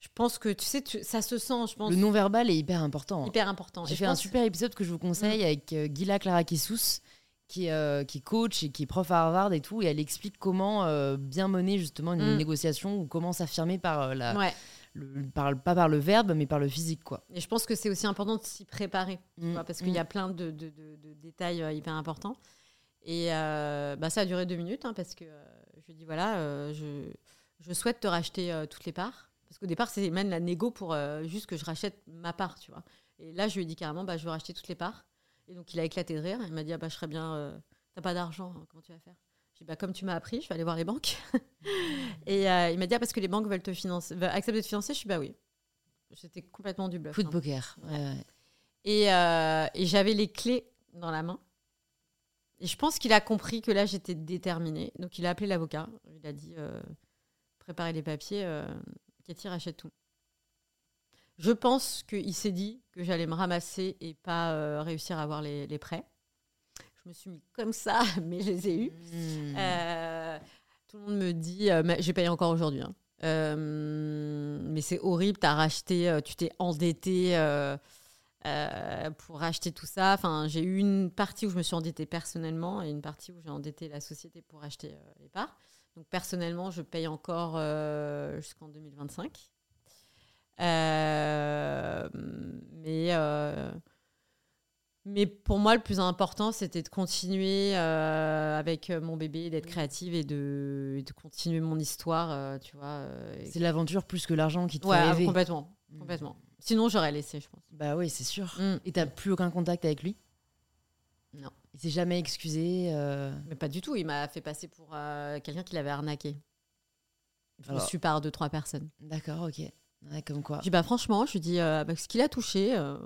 S2: Je pense que, tu sais, tu- ça se sent, je pense,
S1: Le non-verbal est hyper important.
S2: hyper important.
S1: J'ai fait un super épisode que je vous conseille avec euh, Gila Clara Kissous, qui, est, euh, qui est coach et qui est prof à Harvard et tout. Et elle explique comment bien mener justement une
S2: Mm.
S1: négociation ou comment s'affirmer par, la,
S2: Ouais.
S1: Le- par- pas par le verbe, mais par le physique. quoi.
S2: Et je pense que c'est aussi important de s'y préparer, tu
S1: Mm.
S2: vois, parce qu'il y a plein de, de- de- de détails euh, hyper importants. Et euh, bah, ça a duré deux minutes, hein, parce que euh, je lui ai dit voilà, euh, je, je souhaite te racheter euh, toutes les parts. Parce qu'au départ, c'est même la négo pour juste que je rachète ma part, tu vois. Et là, je lui ai dit carrément bah, je veux racheter toutes les parts. Et donc, il a éclaté de rire. Il m'a dit ah, bah, je serais bien, t'as pas d'argent, hein, comment tu vas faire? Bah, comme tu m'as appris, je vais aller voir les banques. Et euh, il m'a dit ah, parce que les banques veulent te financer, veulent accepter de te financer. Je suis bah oui. C'était complètement du bluff.
S1: Coup de
S2: hein.
S1: poker. ouais, ouais.
S2: Et, euh, et j'avais les clés dans la main. Et je pense qu'il a compris que là, j'étais déterminée. Donc, il a appelé l'avocat. Il a dit euh, préparez les papiers, Cathy rachète tout. Je pense qu'il s'est dit que j'allais me ramasser et pas réussir à avoir les, les prêts. Je me suis mis comme ça, mais je les ai eus.
S1: Mm.
S2: Euh, tout le monde me dit, euh, j'ai payé encore aujourd'hui. hein. Euh, mais c'est horrible, tu as racheté, tu t'es endetté pour racheter tout ça. Enfin, j'ai eu une partie où je me suis endettée personnellement et une partie où j'ai endetté la société pour acheter les parts. Donc personnellement, je paye encore jusqu'en 2025. Euh, mais, mais pour moi, le plus important, c'était de continuer euh, avec mon bébé, d'être créative et de, et de continuer mon histoire, euh, tu vois. euh,
S1: C'est l'aventure plus que l'argent qui te
S2: ouais,
S1: fait rêver.
S2: complètement,
S1: Mm.
S2: complètement. Sinon, j'aurais laissé, je pense.
S1: Bah oui, c'est sûr.
S2: Mm.
S1: Et t'as plus aucun contact avec lui?
S2: Non.
S1: Il s'est jamais excusé. euh,
S2: Mais pas du tout. Il m'a fait passer pour euh, quelqu'un qui l'avait arnaqué. Je me
S1: Alors-
S2: suis par deux, trois personnes.
S1: D'accord, ok. Ouais, comme quoi.
S2: Je dis, bah, franchement, je dis, euh, bah, ce qu'il a touché, euh,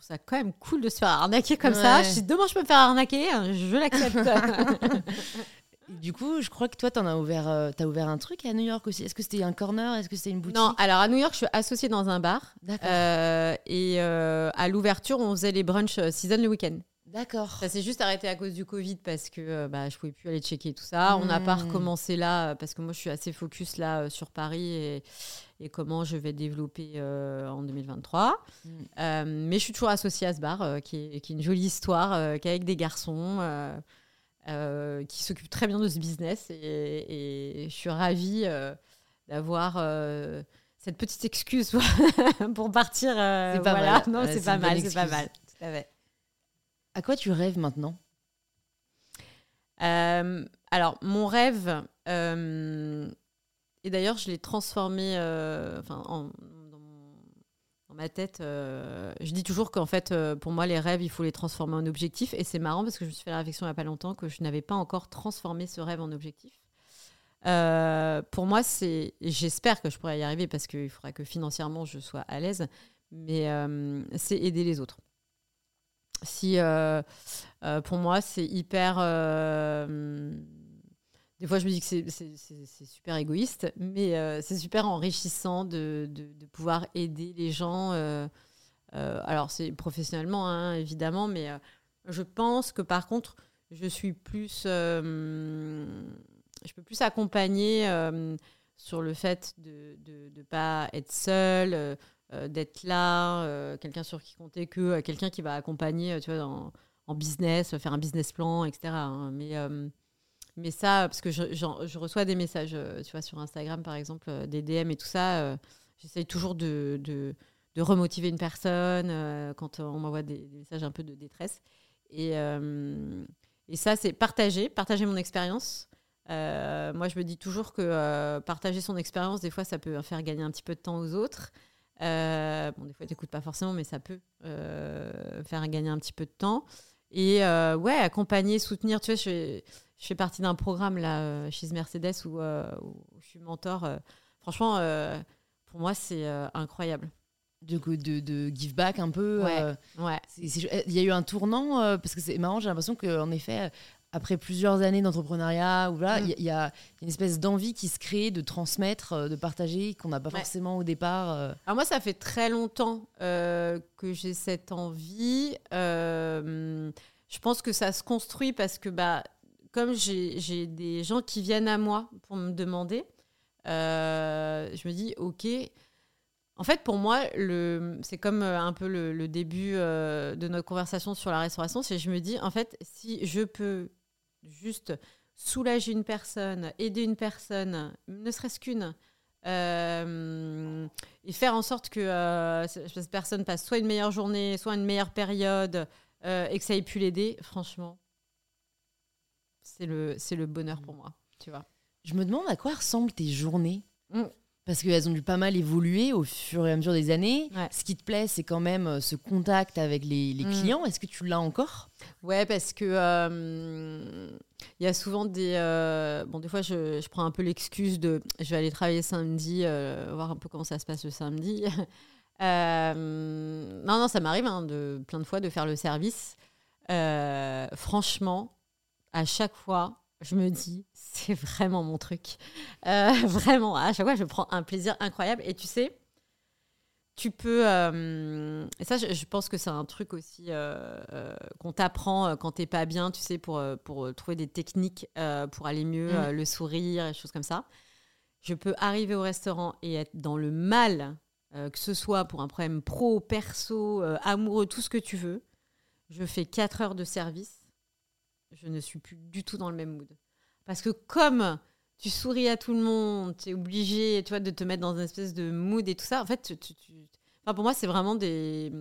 S2: trouve ça quand même cool de se faire arnaquer comme ça. Je dis, demain, je peux me faire arnaquer, hein, je l'accepte.
S1: du coup, je crois que toi, tu as ouvert, as ouvert un truc à New York aussi. Est-ce que c'était un corner? Est-ce que c'était une boutique?
S2: Non, alors à New York, je suis associée dans un bar. D'accord. et à l'ouverture, on faisait les brunchs season le week-end.
S1: D'accord.
S2: Ça s'est juste arrêté à cause du Covid parce que euh, bah, je pouvais plus aller checker tout ça. On n'a pas hmm. recommencé là euh, parce que moi je suis assez focus là euh, sur Paris et, et, comment je vais développer en 2023. Hmm. mais je suis toujours associée à ce bar qui, est, qui, est, une jolie histoire, qui est avec des garçons. qui s'occupent très bien de ce business et, et je suis ravie d'avoir cette petite excuse pour partir. c'est pas mal. Non, c'est pas mal, c'est pas mal. À
S1: quoi tu rêves maintenant?
S2: Euh, Alors, mon rêve, euh, et d'ailleurs, je l'ai transformé euh, en, dans, ma tête. je dis toujours qu'en fait, pour moi, les rêves, il faut les transformer en objectifs. Et c'est marrant parce que je me suis fait la réflexion il n'y a pas longtemps que je n'avais pas encore transformé ce rêve en objectif. pour moi, c'est, j'espère que je pourrais y arriver parce qu'il faudra que financièrement je sois à l'aise, mais c'est aider les autres si euh, euh, pour moi c'est hyper euh, des fois je me dis que c'est super égoïste mais c'est super enrichissant de, de, pouvoir aider les gens alors c'est professionnellement hein, évidemment mais je pense que par contre je suis plus je peux plus accompagner sur le fait de ne pas être seule euh, d'être là, euh, quelqu'un sur qui compter que euh, quelqu'un qui va accompagner, tu vois, en business, faire un business plan, etc. Hein. Mais, mais ça, parce que je, reçois des messages, tu vois, sur Instagram, par exemple, des DM et tout ça, j'essaye toujours de, de, de, remotiver une personne quand on m'envoie des, messages un peu de détresse. Et, et ça, c'est partager, partager mon expérience. moi, je me dis toujours que partager son expérience, des fois, ça peut faire gagner un petit peu de temps aux autres. Euh, bon, des fois, tu n'écoutes pas forcément, mais ça peut euh, faire gagner un petit peu de temps. Et euh, ouais, accompagner, soutenir. Tu vois, je fais, partie d'un programme là, chez Mercedes où, je suis mentor. franchement, pour moi, c'est incroyable.
S1: De, de, de, give back un peu.
S2: Ouais. ouais.
S1: Il y a eu un tournant, parce que c'est marrant, j'ai l'impression qu'en effet, après plusieurs années d'entrepreneuriat, il y, a une espèce d'envie qui se crée de transmettre, euh, de partager, qu'on n'a pas forcément au départ. Euh.
S2: Alors moi, ça fait très longtemps euh, que j'ai cette envie. je pense que ça se construit parce que, bah, comme j'ai des gens qui viennent à moi pour me demander, je me dis, OK. En fait, pour moi, c'est comme un peu le, le début de notre conversation sur la restauration. C'est je me dis, en fait, si je peux juste soulager une personne, aider une personne, ne serait-ce qu'une, euh, et faire en sorte que euh, cette personne passe soit une meilleure journée, soit une meilleure période, euh, et que ça ait pu l'aider, franchement, c'est le, c'est le bonheur pour moi, tu vois.
S1: Je me demande à quoi ressemblent tes journées. Mm. Parce qu'elles ont dû pas mal évoluer au fur et à mesure des années. Ce qui te plaît, c'est quand même euh, ce contact avec les, mm. clients. Est-ce que tu l'as encore?
S2: Ouais, parce que euh, il y a souvent des. Euh, bon, des fois, je, prends un peu l'excuse de je vais aller travailler samedi, voir un peu comment ça se passe le samedi. non, non, ça m'arrive hein, de, plein de fois de faire le service. franchement, à chaque fois, je me dis, c'est vraiment mon truc. Euh, vraiment, à chaque fois, je prends un plaisir incroyable. Et tu sais, tu peux. Euh, et ça, je, pense que c'est un truc aussi euh, qu'on t'apprend quand t'es pas bien, tu sais, pour, pour trouver des techniques pour aller mieux, mm. le sourire, et choses comme ça. Je peux arriver au restaurant et être dans le mal, que ce soit pour un problème pro, perso, amoureux, tout ce que tu veux. Je fais 4 heures de service je ne suis plus du tout dans le même mood. Parce que comme tu souris à tout le monde, tu es obligé tu vois, de te mettre dans une espèce de mood et tout ça, en fait, tu, Enfin, pour moi, c'est vraiment des,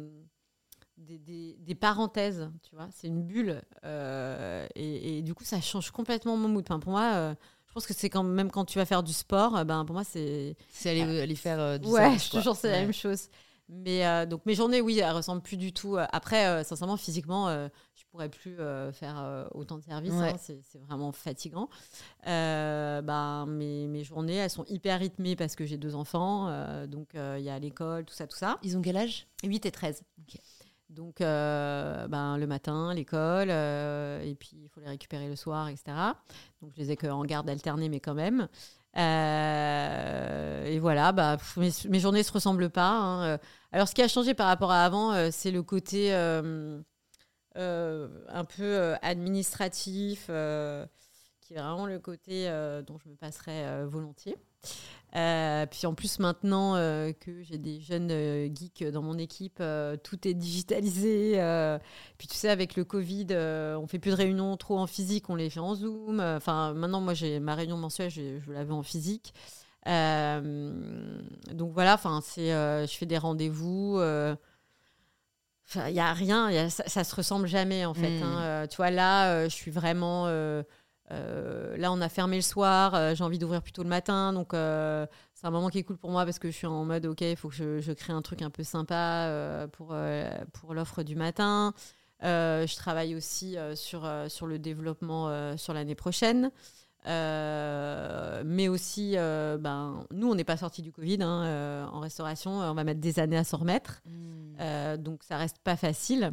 S2: des, des, parenthèses, tu vois, c'est une bulle. Euh, et, du coup, ça change complètement mon mood. Enfin, pour moi, euh, je pense que c'est quand même quand tu vas faire du sport, euh, ben, pour moi, c'est...
S1: C'est aller, aller faire du
S2: Ouais, toujours c'est la même chose. Mais donc mes journées, oui, elles ressemblent plus du tout. Après, sincèrement, physiquement, pourrais plus euh, faire euh, autant de services. Hein, c'est vraiment fatigant. Euh, bah, mes, mes, journées, elles sont hyper rythmées parce que j'ai deux enfants. donc, il y a l'école, tout ça, tout ça.
S1: Ils ont quel âge?
S2: 8 et 13. Donc, ben, le matin, l'école, et puis il faut les récupérer le soir, etc. Donc, je les ai qu'en garde alternée, mais quand même. et voilà, bah, mes, mes, journées ne se ressemblent pas. Hein. Alors, ce qui a changé par rapport à avant, c'est le côté un peu administratif qui est vraiment le côté euh, dont je me passerais euh, volontiers. Euh, puis en plus maintenant que j'ai des jeunes geeks dans mon équipe, tout est digitalisé. puis tu sais, avec le Covid, on fait plus de réunions trop en physique, on les fait en Zoom. Enfin, maintenant, moi, j'ai ma réunion mensuelle, je, je l'avais en physique. donc voilà, enfin, c'est, je fais des rendez-vous. Il n'y a rien, ça, ça, se ressemble jamais en fait. Hein. tu vois, là, je suis vraiment euh, là, on a fermé le soir, euh, j'ai envie d'ouvrir plutôt le matin, donc euh, c'est un moment qui est cool pour moi parce que je suis en mode ok, il faut que je, crée un truc un peu sympa pour, pour l'offre du matin. je travaille aussi sur, sur le développement sur l'année prochaine. Mais aussi, ben, nous, on n'est pas sorti du Covid hein, en restauration. On va mettre des années à s'en remettre. Mmh. donc, ça reste pas facile.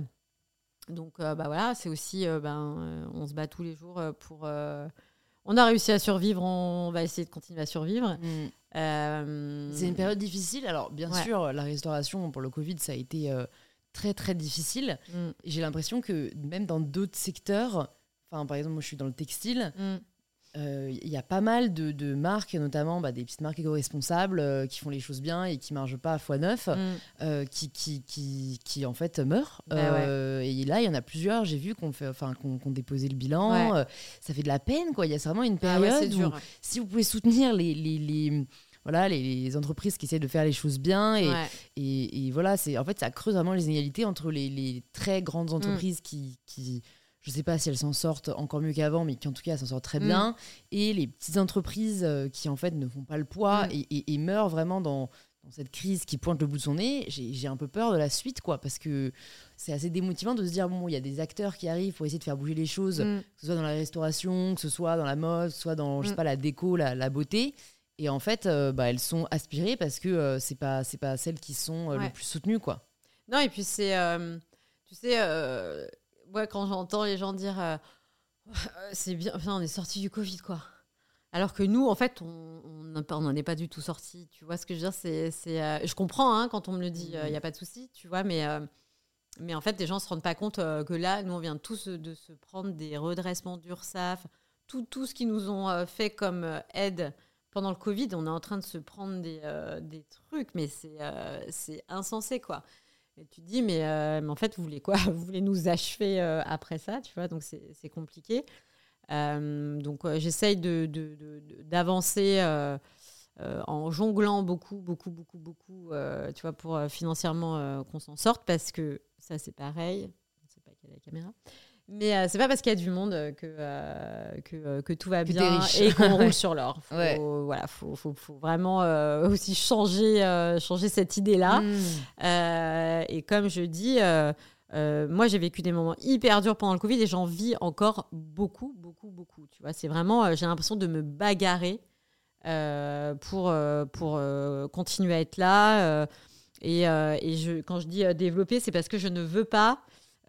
S2: Donc, euh, bah voilà, c'est aussi, euh, ben, euh, on se bat tous les jours pour. on a réussi à survivre, on va essayer de continuer à survivre.
S1: Mm. C'est une période difficile. Alors, bien sûr, la restauration pour le Covid, ça a été très très difficile. Mm. J'ai l'impression que même dans d'autres secteurs, enfin, par exemple, moi je suis dans le textile. Il euh, y a pas mal de, marques, notamment bah, des petites marques éco-responsables euh, qui font les choses bien et qui ne marchent pas à fois neuf, mm. euh, qui, qui, qui, qui, en fait meurent. Bah et là, il y en a plusieurs, j'ai vu qu'on fait, enfin, qu'on déposé le bilan. ça fait de la peine, quoi. Il y a vraiment une ah période où, si vous pouvez soutenir les, les, les voilà les, entreprises qui essaient de faire les choses bien et, et, voilà c'est en fait ça creuse vraiment les inégalités entre les, les très grandes mm. entreprises qui, qui je ne sais pas si elles s'en sortent encore mieux qu'avant, mais qui en tout cas s'en sortent très mm. bien. Et les petites entreprises euh, qui en fait ne font pas le poids mm. et, meurent vraiment dans, cette crise qui pointe le bout de son nez, j'ai un peu peur de la suite, quoi, parce que c'est assez démotivant de se dire bon, il y a des acteurs qui arrivent pour essayer de faire bouger les choses, mm. que ce soit dans la restauration, que ce soit dans la mode, que ce soit dans, je sais pas, la déco, la, beauté. Et en fait, euh, bah, elles sont aspirées parce que euh, c'est pas c'est pas celles qui sont les plus soutenues, quoi.
S2: Non, et puis c'est, tu sais ouais, quand j'entends les gens dire euh, c'est bien, on est sorti du Covid, quoi. Alors que nous, en fait, on n'en est pas du tout sorti. Tu vois ce que je veux dire? C'est, euh, Je comprends hein, quand on me le dit, il n'y a pas de souci, tu vois, mais, euh, mais en fait, les gens ne se rendent pas compte que là, nous, on vient tous de se prendre des redressements d'URSAF, tout, tout ce qu'ils nous ont fait comme aide pendant le Covid, on est en train de se prendre des, des trucs, mais c'est, c'est insensé, quoi. Tu te dis, mais, euh, mais, en fait, vous voulez quoi? Vous voulez nous achever euh, après ça, tu vois? Donc, c'est compliqué. Euh, donc, j'essaye d'avancer de, en jonglant beaucoup, beaucoup, beaucoup, beaucoup, tu vois, pour financièrement qu'on s'en sorte, parce que ça, c'est pareil. La caméra. Mais euh, c'est pas parce qu'il y a du monde que, euh, que, euh, que, tout va bien et qu'on roule sur l'or. Il voilà, faut, faut, faut, vraiment aussi changer, changer cette idée-là. Hmm. et comme je dis, moi j'ai vécu des moments hyper durs pendant le Covid et j'en vis encore beaucoup, beaucoup, beaucoup. Tu vois, c'est vraiment, j'ai l'impression de me bagarrer pour, pour continuer à être là. et, et je, quand je dis développer, c'est parce que je ne veux pas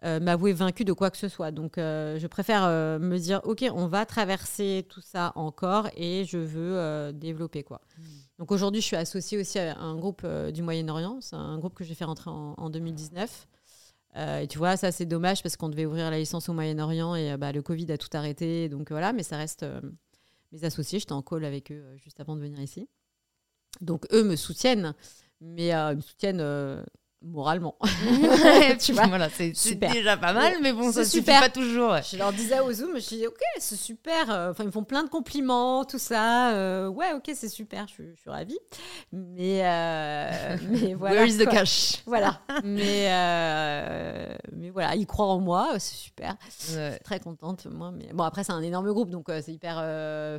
S2: euh, m'avouer vaincu de quoi que ce soit. Donc, euh, je préfère euh, me dire, OK, on va traverser tout ça encore et je veux développer. quoi. Hmm. Donc, aujourd'hui, je suis associée aussi à un groupe du Moyen-Orient. C'est un groupe que j'ai fait rentrer en, 2019. et tu vois, ça, c'est dommage parce qu'on devait ouvrir la licence au Moyen-Orient et bah, le Covid a tout arrêté. Donc, voilà, mais ça reste mes associés. J'étais en call avec eux juste avant de venir ici. Donc, eux me soutiennent, mais ils me soutiennent moralement.
S1: tu vois, voilà, c'est déjà pas mal, mais bon, ça suffit pas toujours.
S2: Je leur disais au Zoom, je dis ok, c'est super. Euh, enfin, ils me font plein de compliments, tout ça. Euh, ouais, ok, c'est super, je, suis ravie. Mais, euh, mais voilà.
S1: Where is the cash?
S2: Voilà. mais, mais voilà, ils croient en moi, c'est super. Très contente, moi. Mais bon, après, c'est un énorme groupe, donc c'est hyper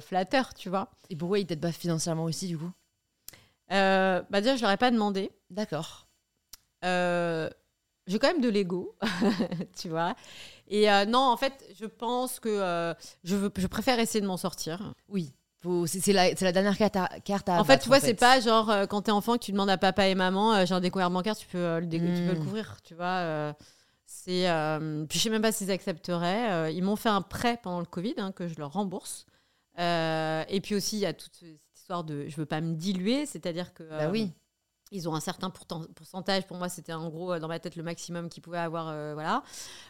S2: flatteur, tu vois.
S1: Et pourquoi ils t'aident pas financièrement aussi, du coup?
S2: Bah déjà, je leur ai pas demandé.
S1: D'accord.
S2: Euh, j'ai quand même de l'ego, tu vois. Et euh, non, en fait, je pense que euh, je, veux, je préfère essayer de m'en sortir.
S1: Oui. C'est la, la, dernière carte à, carte
S2: En fait, tu vois, c'est pas genre quand t'es enfant que tu demandes à papa et maman, j'ai un découvert bancaire, tu peux, le, tu peux le hmm. couvrir, tu vois. C'est, puis je sais même pas s'ils accepteraient. Ils m'ont fait un prêt pendant le Covid hein, que je leur rembourse. Et puis aussi, il y a toute cette histoire de je veux pas me diluer, c'est-à-dire que
S1: Bah oui.
S2: Ils ont un certain pourcentage. Pour moi, c'était en gros euh, dans ma tête le maximum qu'ils pouvaient avoir. euh, voilà.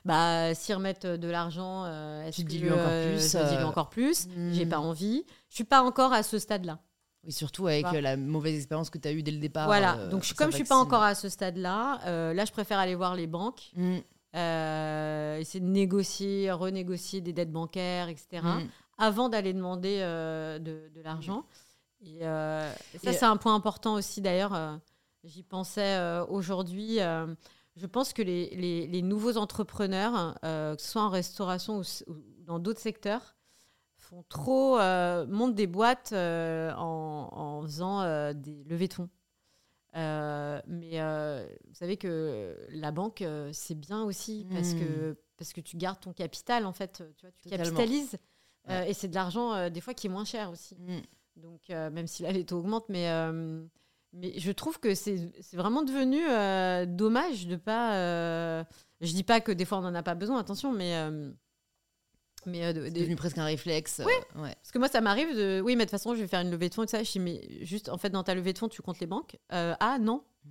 S2: Bah, s'ils remettent de l'argent, euh, est-ce
S1: Tu
S2: que,
S1: dilues encore
S2: euh,
S1: plus,
S2: je dilue
S1: euh,
S2: encore plus? J'ai
S1: hmm.
S2: pas envie. Je suis pas encore à ce stade-là.
S1: Oui, surtout avec
S2: Voilà.
S1: euh, la mauvaise expérience que tu as eue dès le départ.
S2: voilà.
S1: euh,
S2: Donc, je, comme je suis pas encore à ce stade-là, euh, là, je préfère aller voir les banques,
S1: Mm,
S2: euh, essayer de négocier, renégocier des dettes bancaires, etc.
S1: mm.
S2: avant d'aller demander euh, de, de l'argent. Et, euh, et ça,
S1: Et-
S2: c'est un point important aussi, d'ailleurs. euh, J'y pensais euh, aujourd'hui. je pense que les, les- les nouveaux entrepreneurs, que ce soit en restauration ou, dans d'autres secteurs, font trop, montent des boîtes en, en faisant des levées de fonds. Mais vous savez que la banque, c'est bien aussi parce, que, parce que tu gardes ton capital, en fait. Tu, vois, tu
S1: Totalement.
S2: capitalises. Et c'est de l'argent, des fois, qui est moins cher aussi.
S1: Mm.
S2: Donc, euh, même si là, les taux augmentent, mais, euh, mais je trouve que c'est vraiment devenu euh, dommage de pas. je dis pas que des fois, on n'en a pas besoin, attention, mais. mais de-
S1: C'est
S2: de-
S1: devenu presque un réflexe. euh, ouais.
S2: parce que moi, ça m'arrive de. Oui, mais de toute façon, je vais faire une levée de fonds et tout ça. Je dis, mais juste, en fait, dans ta levée de fonds, tu comptes les banques. Ah, non.
S1: Mm.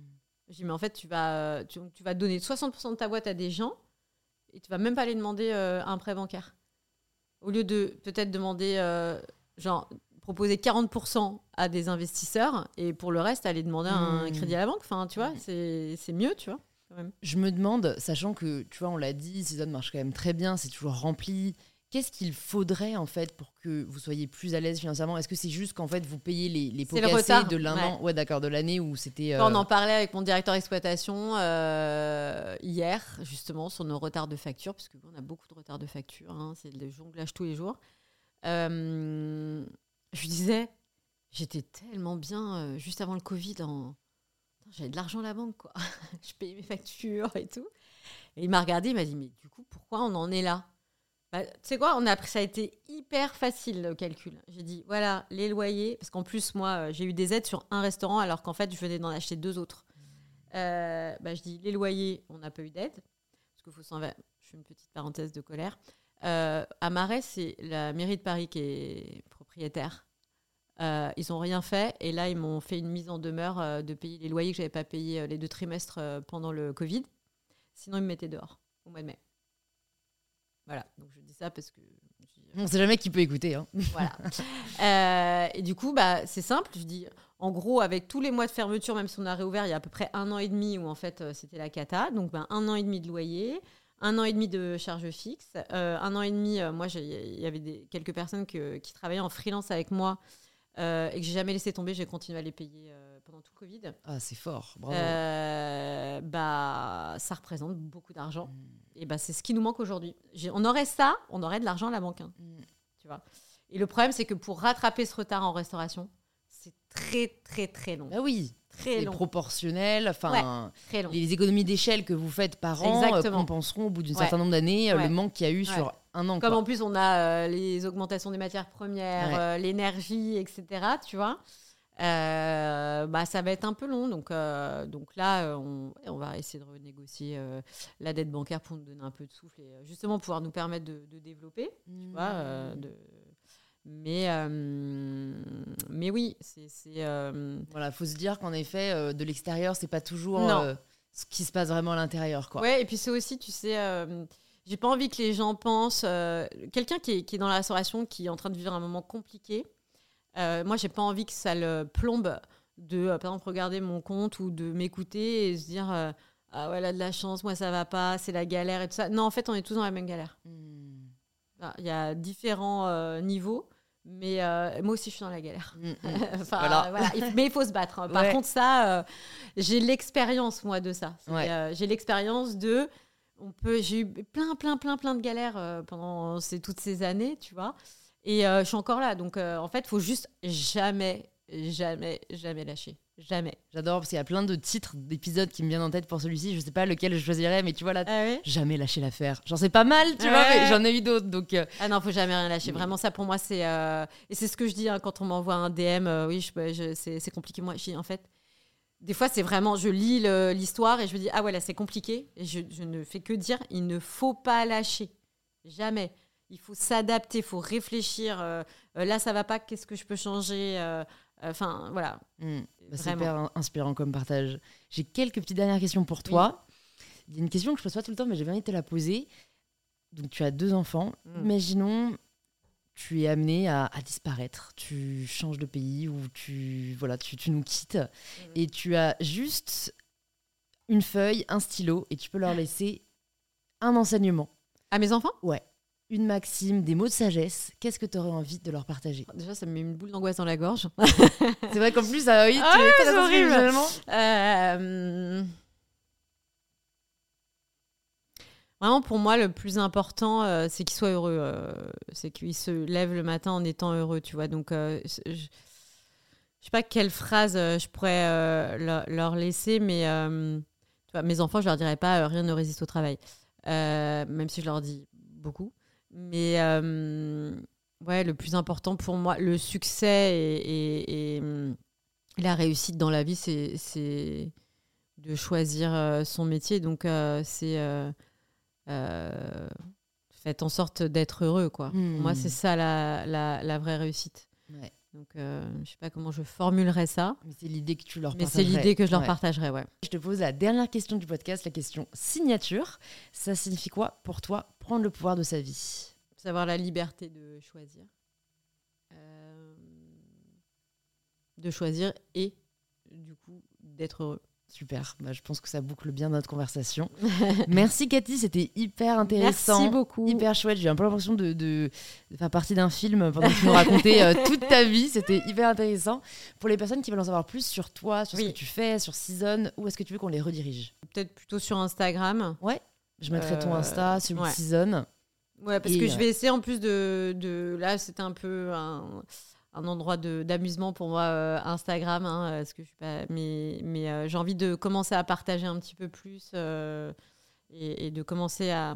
S2: Je dis, mais en fait, tu vas, tu, tu vas donner 60% de ta boîte à des gens et tu vas même pas aller demander un prêt bancaire. Au lieu de peut-être demander, genre, proposer 40% à des investisseurs et pour le reste, aller demander un
S1: Mm.
S2: crédit à la banque. Enfin, tu vois, c'est mieux, tu vois. quand même.
S1: Je me demande, sachant que, tu vois, on l'a dit, Season marche quand même très bien, c'est toujours rempli. Qu'est-ce qu'il faudrait en fait pour que vous soyez plus à l'aise financièrement? Est-ce que c'est juste qu'en fait vous payez les, les pots
S2: le
S1: cassés de l'un
S2: ouais.
S1: an? Ouais, d'accord, de l'année où c'était. euh,
S2: On en parlait avec mon directeur d'exploitation euh, hier, justement, sur nos retards de facture, parce qu'on a beaucoup de retards de facture, hein, c'est le jonglage tous les jours. Euh, je lui disais, j'étais tellement bien euh, juste avant le Covid, j'avais de l'argent à la banque, quoi. je payais mes factures et tout. Et il m'a regardé, il m'a dit, mais du coup, pourquoi on en est là? Bah, tu sais quoi, on a ça a été hyper facile le calcul. J'ai dit, voilà, les loyers, parce qu'en plus, moi, euh, j'ai eu des aides sur un restaurant alors qu'en fait, je venais d'en acheter deux autres. Euh, bah, je dis, les loyers, on n'a pas eu d'aide. Parce qu'il faut s'en Je fais une petite parenthèse de colère. À Marais, c'est la mairie de Paris qui est Euh, ils n'ont rien fait et là, ils m'ont fait une mise en demeure euh, de payer les loyers que je n'avais pas payés euh, les deux trimestres pendant le Covid. Sinon, ils me mettaient dehors au mois de mai. Voilà, donc je dis ça parce que.
S1: On sait jamais qui peut écouter. hein.
S2: voilà. Et du coup, bah, c'est simple. Je dis, en gros, avec tous les mois de fermeture, même si on a réouvert il y a à peu près un an et demi où en fait c'était la cata, donc ben, un an et demi de loyer, un an et demi de charges fixes, euh, un an et demi. euh, moi, il y avait des, quelques personnes que- qui travaillaient en freelance avec moi euh, et que j'ai jamais laissé tomber. J'ai continué à les payer pendant tout le Covid.
S1: Ah, c'est fort. Bravo.
S2: Bah, ça représente beaucoup d'argent.
S1: Mm.
S2: Et bah, c'est ce qui nous manque aujourd'hui. On aurait ça, on aurait de l'argent à la banque. hein
S1: Mm.
S2: tu vois. Et le problème, c'est que pour rattraper ce retard en restauration, c'est très, très, très long.
S1: Bah oui,
S2: Très long.
S1: proportionnel. Enfin, les économies d'échelle que vous faites par an euh,
S2: Exactement.
S1: compenseront au bout d'un
S2: Ouais.
S1: certain nombre d'années euh,
S2: Ouais.
S1: le manque qu'il y a eu sur un an.
S2: Comme
S1: quoi.
S2: en plus, on a euh, les augmentations des matières premières, euh, l'énergie, etc. Tu vois. Euh, bah, ça va être un peu long. Donc, euh, donc là, on, on va essayer de renégocier euh, la dette bancaire pour nous donner un peu de souffle et justement pouvoir nous permettre de, de développer. Tu vois, de... mais, euh, mais oui, c'est. euh,
S1: Voilà, faut se dire qu'en effet, euh, de l'extérieur, c'est pas toujours ce qui se passe vraiment à l'intérieur, quoi.
S2: Ouais, et puis c'est aussi, tu sais, j'ai pas envie que les gens pensent. Quelqu'un qui est, qui est dans la restauration, qui est en train de vivre un moment compliqué, moi, j'ai pas envie que ça le plombe de, par exemple, regarder mon compte ou de m'écouter et se dire Ah ouais, elle a de la chance, moi ça va pas, c'est la galère et tout ça. Non, en fait, on est tous dans la même galère.
S1: Mm.
S2: Il y a différents euh, niveaux, mais euh, moi aussi, je suis dans la galère.
S1: Mm, mm.
S2: Enfin,
S1: Voilà.
S2: voilà. Il- Mais il faut se battre. hein. Par
S1: Ouais.
S2: contre, ça, euh, j'ai l'expérience, moi, de ça.
S1: Ouais.
S2: euh, j'ai l'expérience de. On peut, j'ai eu plein, plein, plein, plein de galères euh, pendant ces, toutes ces années, tu vois. Et euh, je suis encore là. Donc, euh, en fait, il faut juste jamais, jamais, jamais lâcher. Jamais.
S1: J'adore parce qu'il y a plein de titres d'épisodes qui me viennent en tête pour celui-ci. Je sais pas lequel je choisirais, mais tu vois là,
S2: Ah ouais?
S1: jamais lâcher l'affaire. J'en sais pas mal, tu vois, mais j'en ai eu d'autres. Donc, euh,
S2: Ah non, faut jamais rien lâcher.
S1: Mais-
S2: Vraiment, ça pour moi, c'est. euh, Et c'est ce que je dis hein, quand on m'envoie un DM. euh, oui, je, je- c'est compliqué. Moi, en fait, des fois, c'est vraiment, je lis l'histoire et je me dis, ah ouais, là, c'est compliqué. Et je, je, ne fais que dire, il ne faut pas lâcher. Jamais. Il faut s'adapter, il faut réfléchir. Euh, euh, là, ça va pas, qu'est-ce que je peux changer euh, Enfin, voilà.
S1: Hmm. Bah, c'est hyper inspirant comme partage. J'ai quelques petites dernières questions pour toi. Il y a une question que je pose pas tout le temps, mais j'ai envie de te la poser. Donc, tu as deux enfants. Hmm. Imaginons, tu es amené à, disparaître. Tu changes de pays ou tu, voilà, tu, tu nous quittes. Hmm. Et tu as juste une feuille, un stylo, et tu peux leur laisser un enseignement.
S2: À mes enfants?
S1: Ouais une maxime, des mots de sagesse, qu'est-ce que tu aurais envie de leur partager?
S2: Déjà, ça me met une boule d'angoisse dans la gorge.
S1: c'est vrai qu'en plus, ça, oui,
S2: ah tu horrible. Euh... Vraiment, pour moi, le plus important, euh, c'est qu'ils soient heureux. Euh, c'est qu'ils se lèvent le matin en étant heureux, tu vois. Donc, je ne sais pas quelle phrase je pourrais leur laisser, mais tu vois, mes enfants, je leur dirais pas rien ne résiste au travail. même si je leur dis beaucoup. Mais euh, ouais, le plus important pour moi, le succès et, et, la réussite dans la vie, c'est de choisir euh, son métier. Donc, euh, c'est faites en sorte d'être heureux. Quoi. Pour moi, c'est ça la, la, la, vraie réussite. Ouais. Donc, euh, je sais pas comment je formulerais ça.
S1: Mais c'est l'idée que tu leur
S2: Mais c'est l'idée que je leur partagerais, ouais.
S1: Je te pose la dernière question du podcast, la question signature. Ça signifie quoi pour toi prendre le pouvoir de sa vie
S2: Savoir la liberté de choisir. Euh, de choisir et, du coup, d'être heureux.
S1: Super, bah, je pense que ça boucle bien notre conversation. Merci Cathy, c'était hyper intéressant.
S2: Merci beaucoup.
S1: Hyper chouette, j'ai un peu l'impression de, de, faire partie d'un film pendant que tu nous racontais euh, toute ta vie. C'était hyper intéressant. Pour les personnes qui veulent en savoir plus sur toi, sur ce que tu fais, sur Season, où est-ce que tu veux qu'on les redirige?
S2: Peut-être plutôt sur Instagram.
S1: Ouais, je mettrai ton euh, Insta, sur Season.
S2: Ouais, parce que je vais essayer en plus de... de... Là, c'était un peu un un endroit d'amusement pour moi euh, Instagram hein, parce que je suis pas mais mais euh, j'ai envie de commencer à partager un petit peu plus euh, et, de commencer à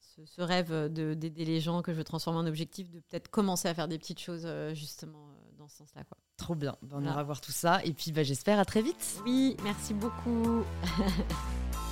S2: ce, rêve d'aider les gens que je veux transformer en objectif de peut-être commencer à faire des petites choses justement dans ce sens-là.
S1: Trop bien, on ira voir tout ça et puis bah, j'espère à très vite.
S2: Oui, merci beaucoup.